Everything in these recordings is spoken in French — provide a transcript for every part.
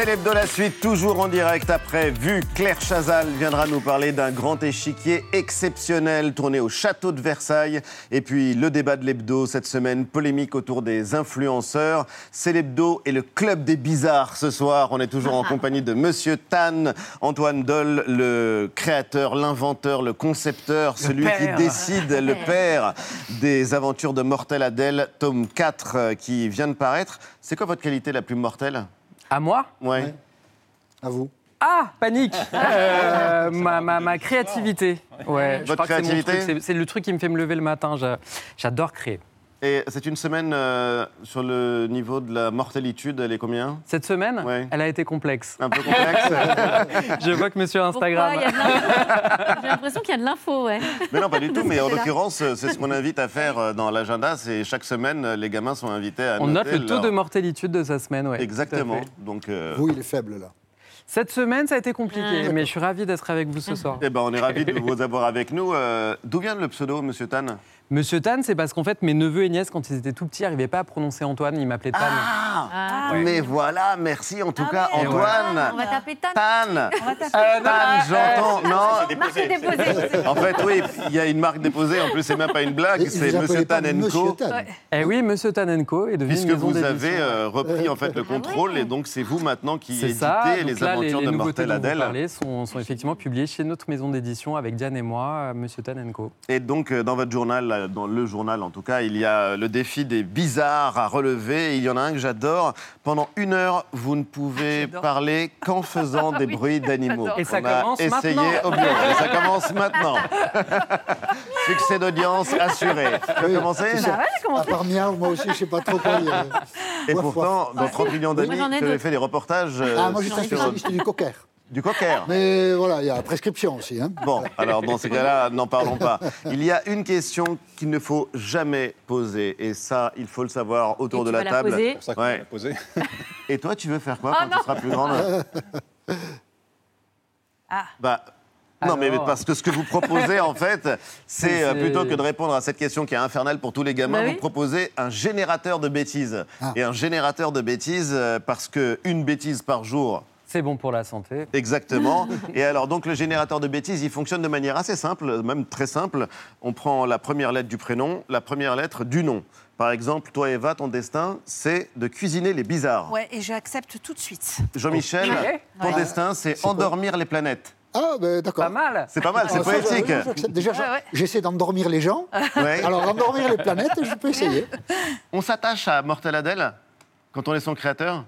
C'est l'hebdo la suite, toujours en direct après Vu. Claire Chazal viendra nous parler d'un grand échiquier exceptionnel tourné au château de Versailles. Et puis le débat de l'hebdo cette semaine, polémique autour des influenceurs. C'est l'hebdo et le club des bizarres ce soir. On est toujours en compagnie de Monsieur Tan, Antoine Doll, le créateur, l'inventeur, le concepteur, celui qui décide, le père des aventures de Mortel Adèle, tome 4 euh, qui vient de paraître. C'est quoi votre qualité la plus mortelle? À moi Ouais. À vous. Ah, panique Euh, ma, ma- ma créativité. Ouais, je Votre crois que c'est mon créativité truc, c'est- C'est le truc qui me fait me lever le matin. j'a- J'adore créer. Et c'est une semaine euh, sur le niveau de la mortalité, elle est combien? Cette semaine, Ouais. elle a été complexe. Un peu complexe Je vois que monsieur Instagram. J'ai l'impression qu'il y a de l'info, ouais. Mais non, pas du tout. Mais en l'occurrence, c'est ce qu'on invite à faire euh, dans l'agenda. C'est chaque semaine, les gamins sont invités à On note le taux leur- de mortalité de sa semaine. Ouais, Exactement. Donc, euh, Vous, il est faible, là. Cette semaine, ça a été compliqué, Ah. mais je suis ravi d'être avec vous ce soir. eh ben, on est ravis de vous avoir avec nous. Euh, D'où vient le pseudo, Monsieur Tan? Monsieur Tan, c'est parce qu'en fait, mes neveux et nièces, quand ils étaient tout petits, n'arrivaient pas à prononcer Antoine, ils m'appelaient Tan. Ah, Ah, Mais voilà, merci en tout Ah cas, ouais, Antoine. On va taper Tan. Tan. On va taper Euh, non, Tan, euh, j'entends. Non, Marqué déposé. en fait, oui, il y a une marque déposée. En plus, c'est même pas une blague. C'est vous Monsieur Tan Co. Tan. Eh oui, Monsieur Tanenko est devenu Puisque vous avez euh, repris en fait le Ah ouais. contrôle et donc c'est vous maintenant qui éditez ça. Donc les là, aventures les, de Mortel vous Adèle. parlez sont, sont effectivement publiées chez notre maison d'édition avec Diane et moi, euh, Monsieur Tanenko. Et donc, euh, dans votre journal, dans le journal en tout cas, il y a euh, le défi des bizarres à relever. Il y en a un que j'adore. Pendant une heure, vous ne pouvez J'adore. parler qu'en faisant des bruits d'animaux. Et ça On a commence essayé. Et ça commence maintenant. Succès d'audience assuré. Tu Oui, commencer c'est ça. Ah ouais, À commencé. part miaou, moi aussi, je sais pas trop quoi dire. Et pourtant, dans 30 millions d'amis, Moi, j'en ai tu avais fait des reportages euh, Ah, moi, je suis un sur- spécialiste du cocker. Du cocker. Mais voilà, il y a la prescription aussi. Hein. Bon, alors dans ces cas-là, n'en parlons pas. Il y a une question qu'il ne faut jamais poser, et ça, il faut le savoir autour Et de tu la vas la table. poser. ça qu'on Ouais. posé. Et toi, tu veux faire quoi Ah, quand tu seras plus grande? Ah. Bah. Non, mais parce que ce que vous proposez, en fait, c'est euh, C'est- plutôt que de répondre à cette question qui est infernale pour tous les gamins, Bah oui. vous proposez un générateur de bêtises. Ah. Et un générateur de bêtises, euh, parce qu'une bêtise par jour, C'est bon pour la santé. Exactement. Et alors, donc, le générateur de bêtises, il fonctionne de manière assez simple, même très simple. On prend la première lettre du prénom, la première lettre du nom. Par exemple, toi, Eva, ton destin, c'est de cuisiner les bizarres. Ouais, et j'accepte tout de suite. Jean-Michel, ton Ouais. destin, c'est endormir les planètes. Ah, ben d'accord. Pas mal. C'est pas mal, c'est Ah, ça, poétique. Déjà, Ouais, ouais. j'essaie d'endormir les gens. Ouais. Alors, endormir les planètes, je peux essayer. On s'attache à Mortel Adèle quand on est son créateur?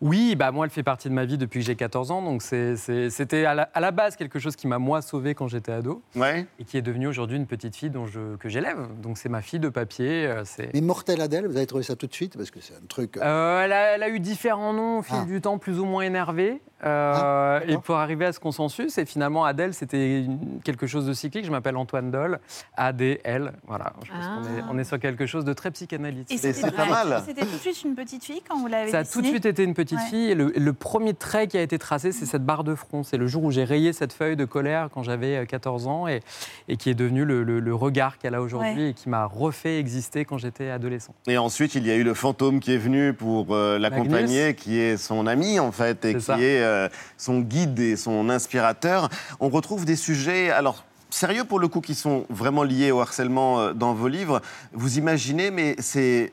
Oui, bah moi, elle fait partie de ma vie depuis que j'ai 14 ans. Donc c'était à, la- à la base quelque chose qui m'a moi sauvé quand j'étais ado Ouais. et qui est devenu aujourd'hui une petite fille dont je, que j'élève. Donc c'est ma fille de papier. euh, c'est- Mais Mortel Adèle, vous avez trouvé ça tout de suite? Parce que c'est un truc. euh, Euh, elle, a, elle a eu différents noms au fil Ah. du temps, plus ou moins énervés. Euh, Ah, et pour arriver à ce consensus, et finalement Adèle, c'était quelque chose de cyclique. Je m'appelle Antoine Doll, ADL. Voilà, je pense Ah. qu'on est, on est sur quelque chose de très psychanalytique. c'est c'était pas mal. C'était tout de suite une petite fille quand vous l'avez Ça a tout de suite été une petite Ouais. fille. Et le, le premier trait qui a été tracé, c'est cette barre de front. C'est le jour où j'ai rayé cette feuille de colère quand j'avais euh, 14 ans et, et qui est devenu le, le- le regard qu'elle a aujourd'hui Ouais. et qui m'a refait exister quand j'étais adolescent. Et ensuite, il y a eu le fantôme qui est venu pour euh, l'accompagner, qui est son ami en fait, et C'est qui ça. est euh, son guide et son inspirateur. On retrouve des sujets, alors sérieux pour le coup, qui sont vraiment liés au harcèlement euh, dans vos livres. Vous imaginez, mais c'est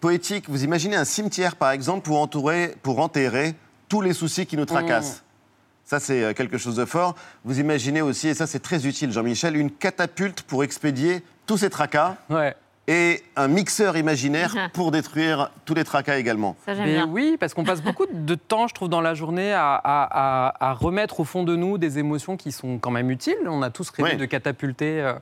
poétique, vous imaginez un cimetière par exemple pour, entourer, pour enterrer tous les soucis qui nous tracassent. Ça, c'est euh, quelque chose de fort. Vous imaginez aussi, et ça, c'est très utile, Jean-Michel, une catapulte pour expédier tous ces tracas Ouais. Et un mixeur imaginaire pour détruire tous les tracas également. Ça, j'aime Mais bien. oui, parce qu'on passe beaucoup de temps, je trouve, dans la journée à, à- à- à remettre au fond de nous des émotions qui sont quand même utiles. On a tous rêvé de catapulter, euh,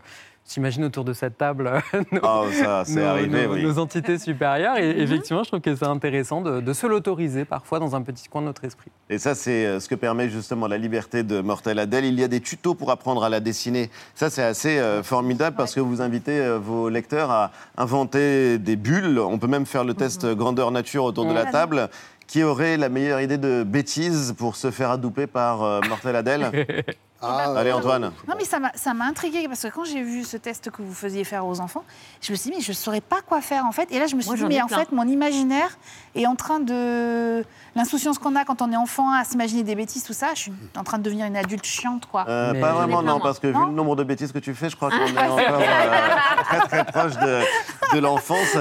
j'imagine, autour de cette table, euh, nos, Oh, ça, c'est nos- arrivé, nos- oui. nos entités supérieures. Et effectivement, je trouve que c'est intéressant de, de se l'autoriser parfois dans un petit coin de notre esprit. Et ça, c'est euh, ce que permet justement la liberté de Mortel Adèle. Il y a des tutos pour apprendre à la dessiner. Ça, c'est assez euh, formidable parce que vous invitez vos lecteurs à inventer des bulles. On peut même faire le test grandeur nature autour de la Mhm. table. Qui aurait la meilleure idée de bêtise pour se faire adouper par euh, Mortel Adèle? Ah, Allez, Antoine. Non, mais ça m'a- intrigué parce que quand j'ai vu ce test que vous faisiez faire aux enfants, je me suis dit, mais je ne saurais pas quoi faire en fait. Et là, je me suis Moi, dit, mais ai en plein. fait, mon imaginaire est en train de. L'insouciance qu'on a quand on est enfant à s'imaginer des bêtises, tout ça, je suis en train de devenir une adulte chiante, quoi. Euh, Mais- pas vraiment, non, moi. parce que vu le nombre de bêtises que tu fais, je crois qu'on est encore euh, très très proche de, de l'enfance.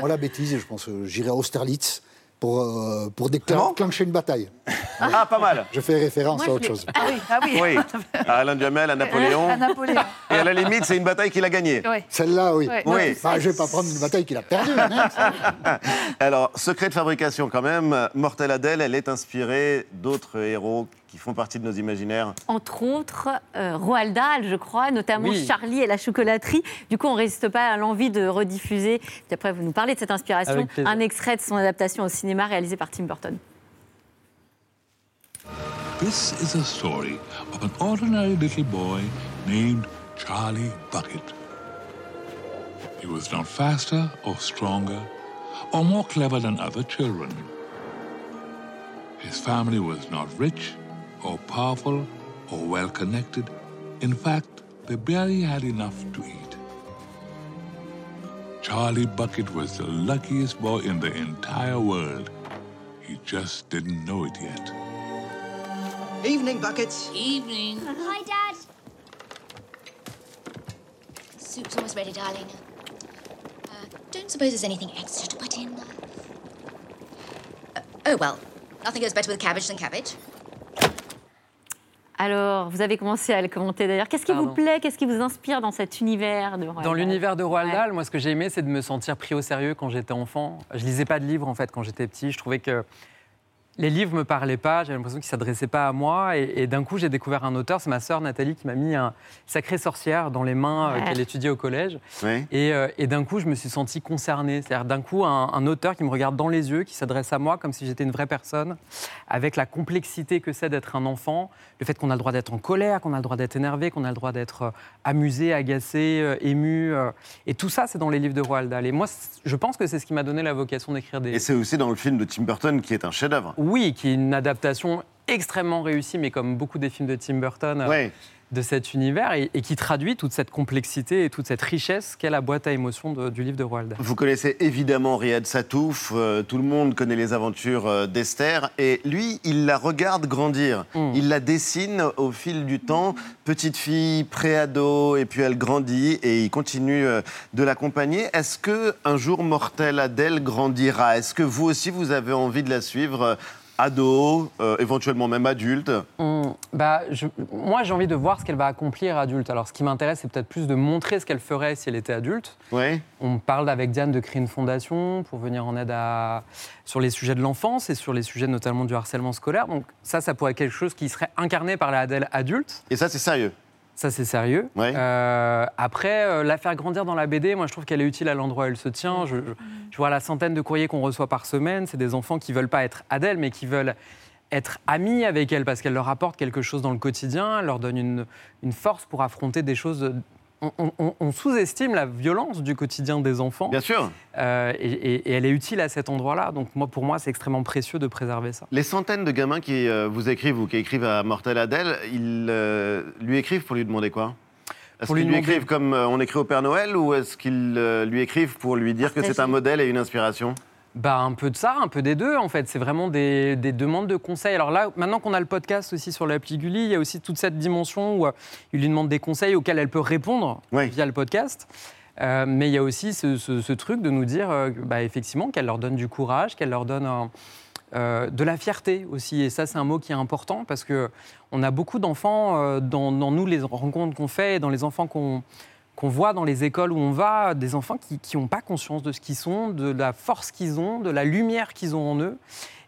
On la bêtise, je pense que j'irai à Austerlitz pour, euh, pour déclencher une bataille. Ah, pas mal. Je fais référence Moi, à autre chose. Ah oui, ah oui. Oui, à Alain Duhamel, à Napoléon. À Napoléon. Et à la limite, c'est une bataille qu'il a gagnée. Celle-là, oui. Oui. Bah, je vais pas prendre une bataille qu'il a perdue. hein. Alors, secret de fabrication quand même, Mortel Adèle, elle est inspirée d'autres héros qui font partie de nos imaginaires. Entre autres, euh, Roald Dahl, je crois, notamment Oui. Charlie et la chocolaterie. Du coup, on ne résiste pas à l'envie de rediffuser. Puis après, vous nous parlez de cette inspiration. Un extrait de son adaptation au cinéma réalisé par Tim Burton. This is a story of an ordinary little boy named Charlie Bucket. He was not faster or stronger or more clever than other children. His family was not rich or powerful or well connected. In fact, they barely had enough to eat. Charlie Bucket was the luckiest boy in the entire world. He just didn't know it yet. Evening, Buckets. Evening. Hi, Dad. Soup's almost ready, darling. Uh, don't suppose there's anything extra to put in? Uh, oh, well, nothing goes better with cabbage than cabbage. Alors, vous avez commencé à le commenter d'ailleurs. Qu'est-ce qui vous plaît? Qu'est-ce qui vous inspire dans cet univers de Roald Dans l'univers de Roald Ouais. Dahl, moi, ce que j'ai aimé, c'est de me sentir pris au sérieux quand j'étais enfant. Je lisais pas de livres, en fait, quand j'étais petit. Je trouvais que les livres me parlaient pas. J'avais l'impression qu'ils s'adressaient pas à moi. Et, et d'un coup, j'ai découvert un auteur. C'est ma sœur Nathalie qui m'a mis un Sacré sorcière dans les mains euh, Ouais. qu'elle étudiait au collège. Et, euh, et d'un coup, je me suis senti concerné. C'est-à-dire, d'un coup, un, un auteur qui me regarde dans les yeux, qui s'adresse à moi comme si j'étais une vraie personne, avec la complexité que c'est d'être un enfant, le fait qu'on a le droit d'être en colère, qu'on a le droit d'être énervé, qu'on a le droit d'être euh, amusé, agacé, euh, ému. euh, et tout ça, c'est dans les livres de Roald Dahl. Et moi, je pense que c'est ce qui m'a donné la vocation d'écrire des. Et c'est aussi dans le film de Tim Burton qui est un chef-d'œuvre. Oui, qui est une adaptation extrêmement réussie, mais comme beaucoup des films de Tim Burton. euh. De cet univers et, et qui traduit toute cette complexité et toute cette richesse qu'est la boîte à émotions de- du livre de Roald Dahl. Vous connaissez évidemment Riyad Satouf, euh, tout le monde connaît les aventures euh, d'Esther, et lui, il la regarde grandir. Mm. Il la dessine au fil du temps, petite fille, pré-ado, et puis elle grandit, et il continue euh, de l'accompagner. Est-ce que un jour mortel Adèle grandira? Est-ce que vous aussi, vous avez envie de la suivre ado, euh, éventuellement même adulte Hum, bah, je- moi, j'ai envie de voir ce qu'elle va accomplir adulte. Alors, ce qui m'intéresse, c'est peut-être plus de montrer ce qu'elle ferait si elle était adulte. Oui. On parle avec Diane de créer une fondation pour venir en aide à... sur les sujets de l'enfance et sur les sujets notamment du harcèlement scolaire. Donc, ça, ça pourrait être quelque chose qui serait incarné par la Adèle adulte. Et ça, c'est sérieux. Ça, c'est sérieux. Ouais. Euh, après, euh, la faire grandir dans la BD, moi, je trouve qu'elle est utile à l'endroit où elle se tient. Je, je- je vois la centaine de courriers qu'on reçoit par semaine. C'est des enfants qui veulent pas être Adèle, mais qui veulent être amis avec elle parce qu'elle leur apporte quelque chose dans le quotidien. Elle leur donne une, une force pour affronter des choses. On, on- on- on sous-estime la violence du quotidien des enfants. Bien sûr. Euh, et, et- et elle est utile à cet endroit-là. Donc, moi, pour moi, c'est extrêmement précieux de préserver ça. Les centaines de gamins qui euh, vous écrivent ou qui écrivent à Mortel Adèle, ils euh, lui écrivent pour lui demander quoi? Est-ce lui qu'ils lui écrivent comme on écrit au Père Noël ou est-ce qu'ils lui écrivent pour lui dire que c'est un modèle et une inspiration? Bah, un peu de ça, un peu des deux, en fait. C'est vraiment des, des demandes de conseils. Alors là, maintenant qu'on a le podcast aussi sur l'appli Gulli, il y a aussi toute cette dimension où euh, il lui demande des conseils auxquels elle peut répondre Oui. via le podcast. Euh, mais il y a aussi ce, ce- ce truc de nous dire, euh, bah, effectivement, qu'elle leur donne du courage, qu'elle leur donne un- euh, de la fierté aussi. Et ça, c'est un mot qui est important parce que on a beaucoup d'enfants dans, dans nous, les rencontres qu'on fait, et dans les enfants qu'on qu'on voit dans les écoles où on va, des enfants qui n'ont pas conscience de ce qu'ils sont, de la force qu'ils ont, de la lumière qu'ils ont en eux.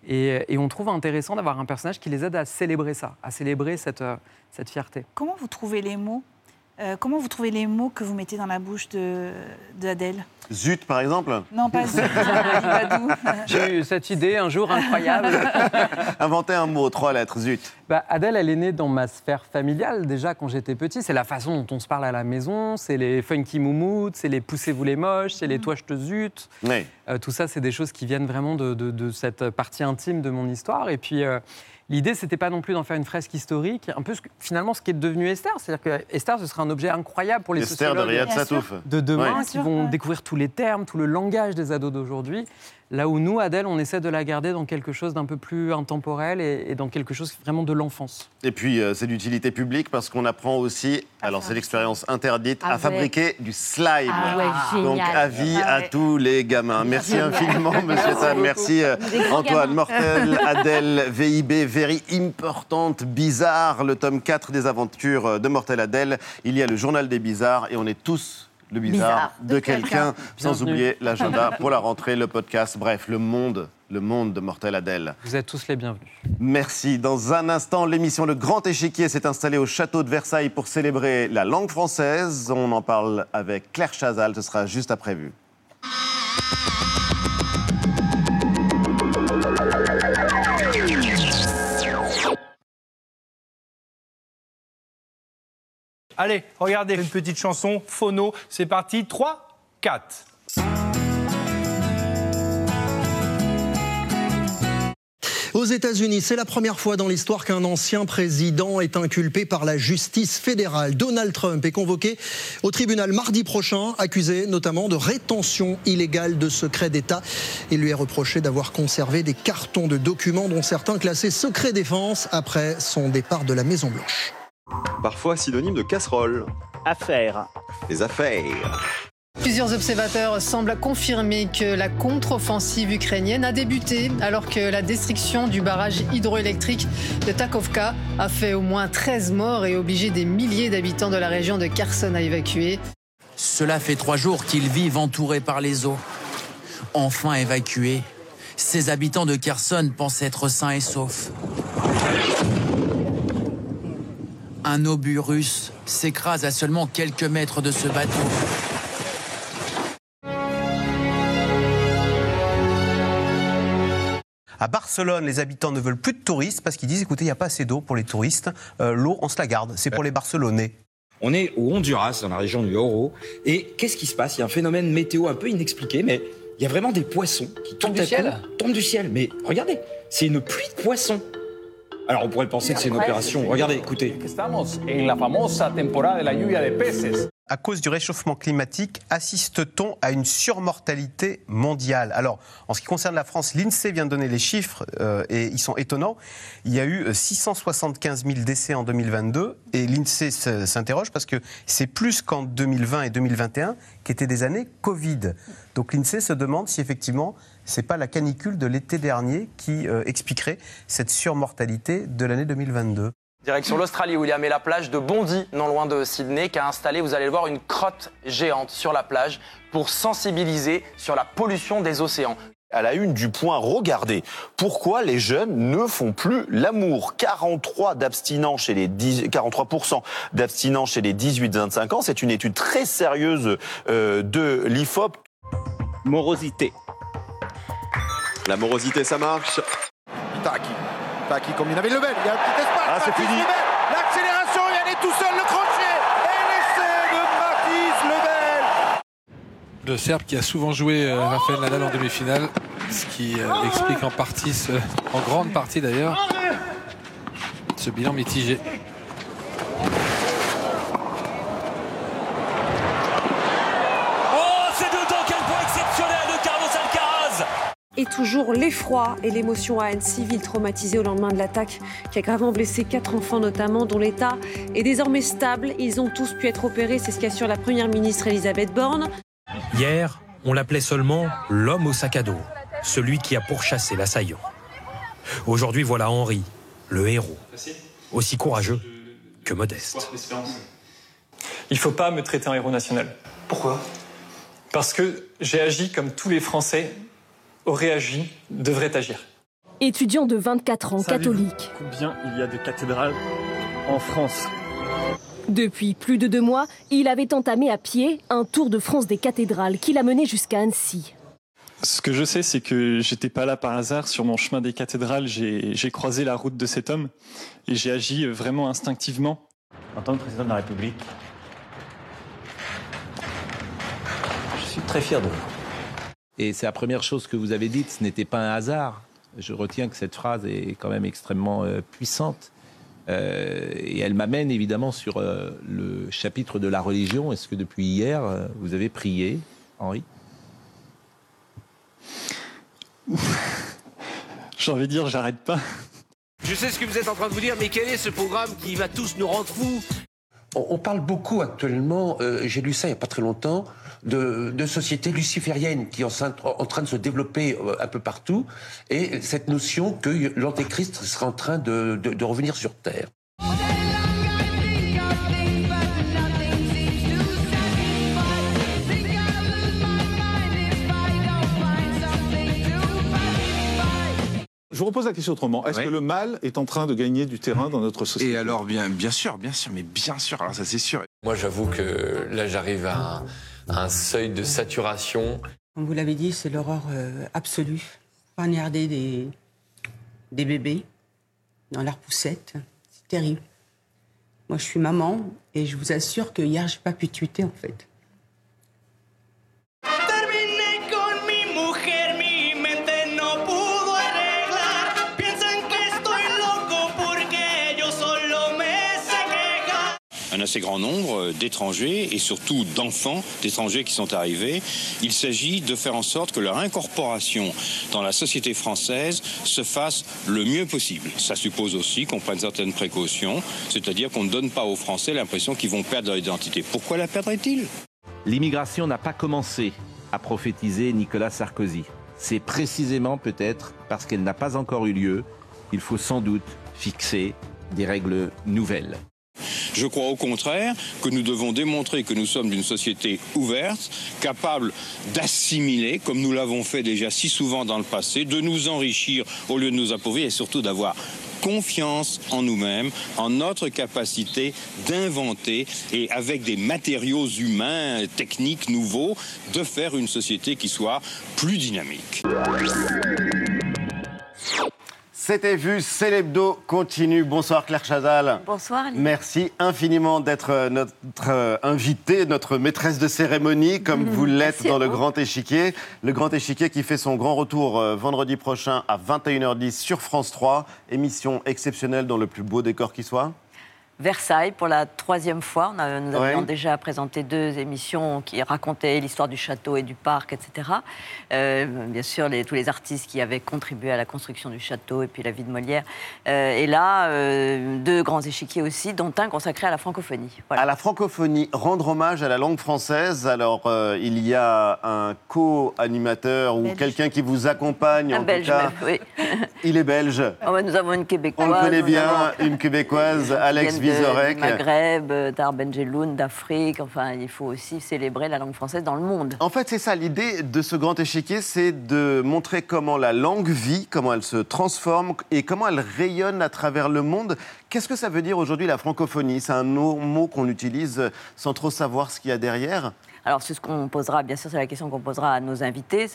Et, on trouve intéressant d'avoir un personnage qui les aide à célébrer ça, à célébrer cette, euh, cette fierté. Comment vous trouvez les mots? Euh, Comment vous trouvez les mots que vous mettez dans la bouche de d'Adèle Zut, par exemple? Non, pas Zut. J'ai eu cette idée un jour incroyable. Inventer un mot, trois lettres, zut. Bah, Adèle, elle est née dans ma sphère familiale déjà quand j'étais petit. C'est la façon dont on se parle à la maison, c'est les funky moumoutes, c'est les poussez-vous les moches, c'est les toi je te zut. Oui. Euh, tout ça, c'est des choses qui viennent vraiment de, de- de cette partie intime de mon histoire. Et puis, euh, L'idée, c'était pas non plus d'en faire une fresque historique, un peu ce que- finalement ce qui est devenu Esther. C'est-à-dire que Esther, ce sera un objet incroyable pour les Esther de sociologues de demain qui vont découvrir tous les termes, tout le langage des ados d'aujourd'hui. Là où nous, Adèle, on essaie de la garder dans quelque chose d'un peu plus intemporel et, et dans quelque chose vraiment de l'enfance. Et puis, euh, c'est d'utilité publique parce qu'on apprend aussi, alors c'est l'expérience interdite, Ah à fabriquer du slime. Ah ouais, Donc, avis Ah à tous les gamins. Merci infiniment, monsieur Tam. Merci, euh, Antoine. Mortel, Adèle, VIB, Very Importante, Bizarre, le tome 4 des aventures de Mortel Adèle. Il y a le journal des bizarres et on est tous le bizarre, Bizarre de, de quelqu'un. Sans oublier l'agenda pour la rentrée, le podcast, bref, le monde, le monde de Mortel Adèle. Vous êtes tous les bienvenus. Merci. Dans un instant, l'émission Le Grand Échiquier s'est installée au château de Versailles pour célébrer la langue française. On en parle avec Claire Chazal. Ce sera juste après vue. Allez, regardez, une petite chanson, phono, c'est parti, 3, 4. Aux États-Unis, c'est la première fois dans l'histoire qu'un ancien président est inculpé par la justice fédérale. Donald Trump est convoqué au tribunal mardi prochain, accusé notamment de rétention illégale de secret d'État. Il lui est reproché d'avoir conservé des cartons de documents dont certains classés secret défense après son départ de la Maison-Blanche. Parfois synonyme de casserole. Affaire. Les affaires. Plusieurs observateurs semblent confirmer que la contre-offensive ukrainienne a débuté alors que la destruction du barrage hydroélectrique de Takovka a fait au moins 13 morts et obligé des milliers d'habitants de la région de Kherson à évacuer. Cela fait trois jours qu'ils vivent entourés par les eaux. Enfin évacués, ces habitants de Kherson pensent être sains et saufs. Un obus russe s'écrase à seulement quelques mètres de ce bateau. À Barcelone, les habitants ne veulent plus de touristes parce qu'ils disent écoutez, il n'y a pas assez d'eau pour les touristes. Euh, L'eau, on se la garde. C'est pour les Barcelonais. On est au Honduras, dans la région du Oro. Et qu'est-ce qui se passe? Il y a un phénomène météo un peu inexpliqué, mais il y a vraiment des poissons qui tombent du à ciel coup, tombent du ciel. Mais regardez, c'est une pluie de poissons. Alors on pourrait penser que c'est une opération. Regardez, écoutez. Estamos en la famosa temporada de la lluvia de peces. À cause du réchauffement climatique, assiste-t-on à une surmortalité mondiale? Alors, en ce qui concerne la France, l'INSEE vient de donner les chiffres euh, et ils sont étonnants. Il y a eu euh, 675 000 décès en 2022 et l'INSEE s- s'interroge parce que c'est plus qu'en 2020 et 2021 qui étaient des années Covid. Donc l'INSEE se demande si effectivement c'est pas la canicule de l'été dernier qui euh, expliquerait cette surmortalité de l'année 2022. Direction l'Australie où il y a mais la plage de Bondy, non loin de Sydney, qui a installé, vous allez le voir, une crotte géante sur la plage pour sensibiliser sur la pollution des océans. À la une du point, regardez pourquoi les jeunes ne font plus l'amour. 43 d'abstinents chez les 10 43% d'abstinents chez les 18-25 ans. C'est une étude très sérieuse euh, de l'IFOP. Morosité. La morosité, ça marche. Taki. Taki comme il avait Lebel. Il y a un petit espace. Ah, c'est fini. Lebel. L'accélération, il allait tout seul, le crochet. Et l'essai de Mathis Lebel. Le Serbe qui a souvent joué euh, Rafael Nadal en demi-finale, ce qui euh, explique en partie, ce- en grande partie d'ailleurs, ce bilan mitigé. Toujours l'effroi et l'émotion à Annecy, ville traumatisée au lendemain de l'attaque qui a gravement blessé quatre enfants notamment, dont l'état est désormais stable. Ils ont tous pu être opérés, c'est ce qu'assure la première ministre Elisabeth Borne. Hier, on l'appelait seulement l'homme au sac à dos, celui qui a pourchassé l'assaillant. Aujourd'hui, voilà Henri, le héros, aussi courageux que modeste. Il ne faut pas me traiter en héros national. Pourquoi? Parce que j'ai agi comme tous les Français auraient agi, devraient agir. Étudiant de 24 ans, catholique. Combien il y a de cathédrales en France? Depuis plus de deux mois, il avait entamé à pied un tour de France des cathédrales qui l'a mené jusqu'à Annecy. Ce que je sais, c'est que j'étais pas là par hasard. Sur mon chemin des cathédrales, j'ai j'ai croisé la route de cet homme et j'ai agi vraiment instinctivement. En tant que président de la République, je suis très fier de vous. Et c'est la première chose que vous avez dite, ce n'était pas un hasard. je retiens que cette phrase est quand même extrêmement euh, puissante. Euh, et elle m'amène évidemment sur euh, le chapitre de la religion. Est-ce que depuis hier, euh, vous avez prié, Henri? J'ai envie de dire, j'arrête pas. Je sais ce que vous êtes en train de vous dire, mais quel est ce programme qui va tous nous rendre fous? On, on parle beaucoup actuellement, euh, j'ai lu ça il n'y a pas très longtemps, de, de sociétés lucifériennes qui sont en, en train de se développer euh, un peu partout, et cette notion que l'antéchrist serait en train de, de- de revenir sur Terre. Je vous repose la question autrement. Est-ce que le mal est en train de gagner du terrain dans notre société? Et alors, bien, bien sûr, bien sûr, mais bien sûr, alors ça c'est sûr. Moi, j'avoue que là, j'arrive à un, à un seuil de saturation. Comme vous l'avez dit, c'est l'horreur euh, absolue. Poignarder des, des bébés dans leur poussette, c'est terrible. Moi, je suis maman et je vous assure que hier, j'ai pas pu tweeter en fait. Un assez grand nombre euh, d'étrangers et surtout d'enfants d'étrangers qui sont arrivés. Il s'agit de faire en sorte que leur incorporation dans la société française se fasse le mieux possible. Ça suppose aussi qu'on prenne certaines précautions, c'est-à-dire qu'on ne donne pas aux Français l'impression qu'ils vont perdre leur identité. Pourquoi la perdraient-ils L'immigration n'a pas commencé à prophétiser Nicolas Sarkozy. C'est précisément peut-être parce qu'elle n'a pas encore eu lieu qu'il faut sans doute fixer des règles nouvelles. Je crois au contraire que nous devons démontrer que nous sommes d'une société ouverte, capable d'assimiler, comme nous l'avons fait déjà si souvent dans le passé, de nous enrichir au lieu de nous appauvrir et surtout d'avoir confiance en nous-mêmes, en notre capacité d'inventer et avec des matériaux humains, techniques nouveaux, de faire une société qui soit plus dynamique. C'était vu, c'est l'hebdo continue. Bonsoir Claire Chazal. Bonsoir. Merci infiniment d'être euh, notre euh, invitée, notre maîtresse de cérémonie, comme vous l'êtes dans le vous. Grand Échiquier. Le Grand Échiquier qui fait son grand retour euh, vendredi prochain à 21h10 sur France 3. Émission exceptionnelle dans le plus beau décor qui soit. Versailles pour la troisième fois. On a- nous avions Ouais. déjà présenté deux émissions qui racontaient l'histoire du château et du parc, etc. Euh, bien sûr, les- tous les artistes qui avaient contribué à la construction du château et puis la vie de Molière. Euh, et là, euh, deux grands échiquiers aussi, dont un consacré à la francophonie. Voilà. À la francophonie, rendre hommage à la langue française. Alors, il y a un co-animateur ou quelqu'un qui vous accompagne, Un en Belge tout cas. même, oui. Il est belge. Ouais, nous avons une québécoise. On le connaît bien, avons- une québécoise, Alex Vizorek. Du Maghreb, euh, d'Arbenjeloun, d'Afrique. Enfin, il faut aussi célébrer la langue française dans le monde. En fait, c'est ça, l'idée de ce grand échiquier, c'est de montrer comment la langue vit, comment elle se transforme et comment elle rayonne à travers le monde. Qu'est-ce que ça veut dire aujourd'hui la francophonie? C'est un mot qu'on utilise sans trop savoir ce qu'il y a derrière? Alors, c'est ce qu'on posera, bien sûr, c'est la question qu'on posera à nos invités.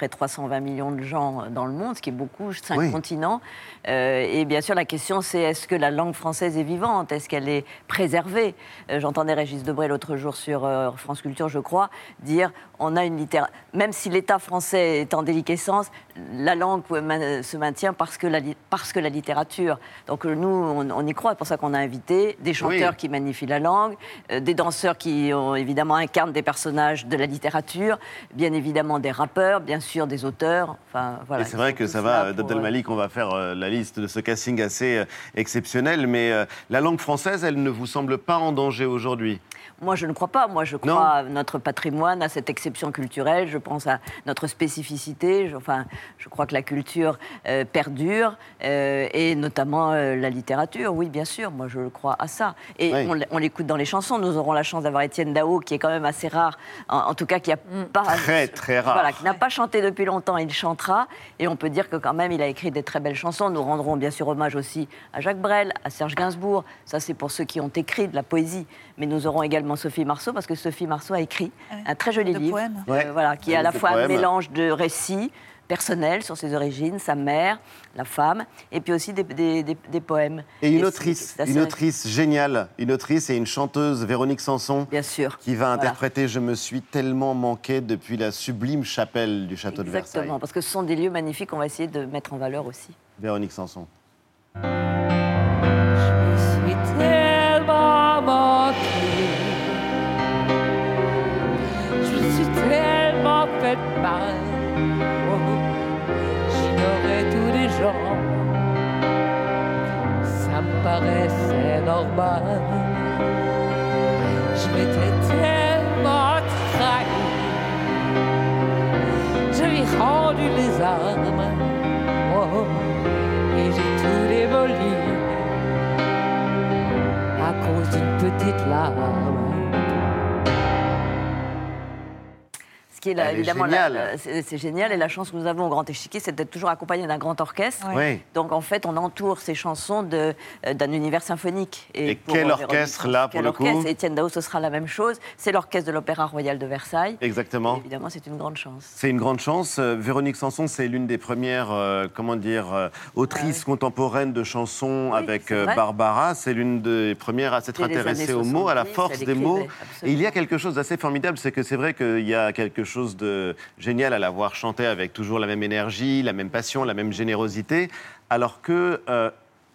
Près 320 millions de gens dans le monde, ce qui est beaucoup, cinq Oui. continents. Euh, et bien sûr, la question, c'est est-ce que la langue française est vivante? Est-ce qu'elle est préservée? Euh, J'entendais Régis Debray l'autre jour sur euh, France Culture, je crois, dire on a une littérature. Même si l'État français est en déliquescence, la langue se maintient parce que la, parce que la littérature. Donc, euh, nous, on, on y croit. C'est pour ça qu'on a invité des chanteurs Oui. qui magnifient la langue, euh, des danseurs qui ont, évidemment incarnent des personnages de la littérature, bien évidemment des rappeurs, bien sûr des auteurs. Enfin, voilà. et c'est vrai que ça va, euh, Malik, on va faire euh, la liste de ce casting assez euh, exceptionnel, mais euh, la langue française, elle ne vous semble pas en danger aujourd'hui? Moi, je ne crois pas. Moi, je crois à notre patrimoine, à cette exception culturelle. Je pense à notre spécificité. Je, enfin, je crois que la culture euh, perdure, euh, et notamment euh, la littérature. Oui, bien sûr. Moi, je crois à ça. Et Oui. on, l'écoute dans les chansons. Nous aurons la chance d'avoir Étienne Dao, qui est quand même assez rare, en, en tout cas, qui a pas Très, très rare. Voilà, qui n'a pas chanté depuis longtemps. Il chantera, et on peut dire que quand même, il a écrit des très belles chansons. Nous rendrons bien sûr hommage aussi à Jacques Brel, à Serge Gainsbourg. Ça, c'est pour ceux qui ont écrit de la poésie. Mais nous aurons également Sophie Marceau, parce que Sophie Marceau a écrit un très joli livre, poèmes. euh, Ouais. voilà, qui est à la fois un mélange de récits, personnelles sur ses origines, sa mère, la femme, et puis aussi des, des- des- des poèmes. Et une autrice, une autrice géniale, une autrice et une chanteuse, Véronique Sanson, Bien sûr. qui va Voilà. interpréter Je me suis tellement manqué depuis la sublime chapelle du château de Versailles. Exactement, parce que ce sont des lieux magnifiques qu'on va essayer de mettre en valeur aussi. Véronique Sanson. suis tellement gens. Ça me paraissait normal. Je m'étais tellement trahi. Je lui rendu les armes. Oh, et j'ai tout démoli à cause d'une petite larme. Ce qui est là, Elle est évidemment, la- géniale. la- c'est génial. Et la chance que nous avons au Grand Échiquier, c'est d'être toujours accompagné d'un grand orchestre. Oui. Donc en fait, on entoure ces chansons de, euh, d'un univers symphonique. Et quel euh, orchestre, là, pour le coup Étienne Dao, ce sera la même chose. C'est l'orchestre de l'Opéra Royal de Versailles. Exactement. Et évidemment, c'est une grande chance. C'est une grande chance. Euh, Véronique Sanson, c'est l'une des premières, euh, comment dire, euh, autrices contemporaines de chansons avec. Barbara. C'est l'une des premières à s'être intéressée aux mots, à la 70, force des mots. Et il y a quelque chose d'assez formidable, c'est que c'est vrai qu'il y a quelque chose de génial à la voir chanter avec toujours la même énergie, la même passion, la même générosité, alors que euh,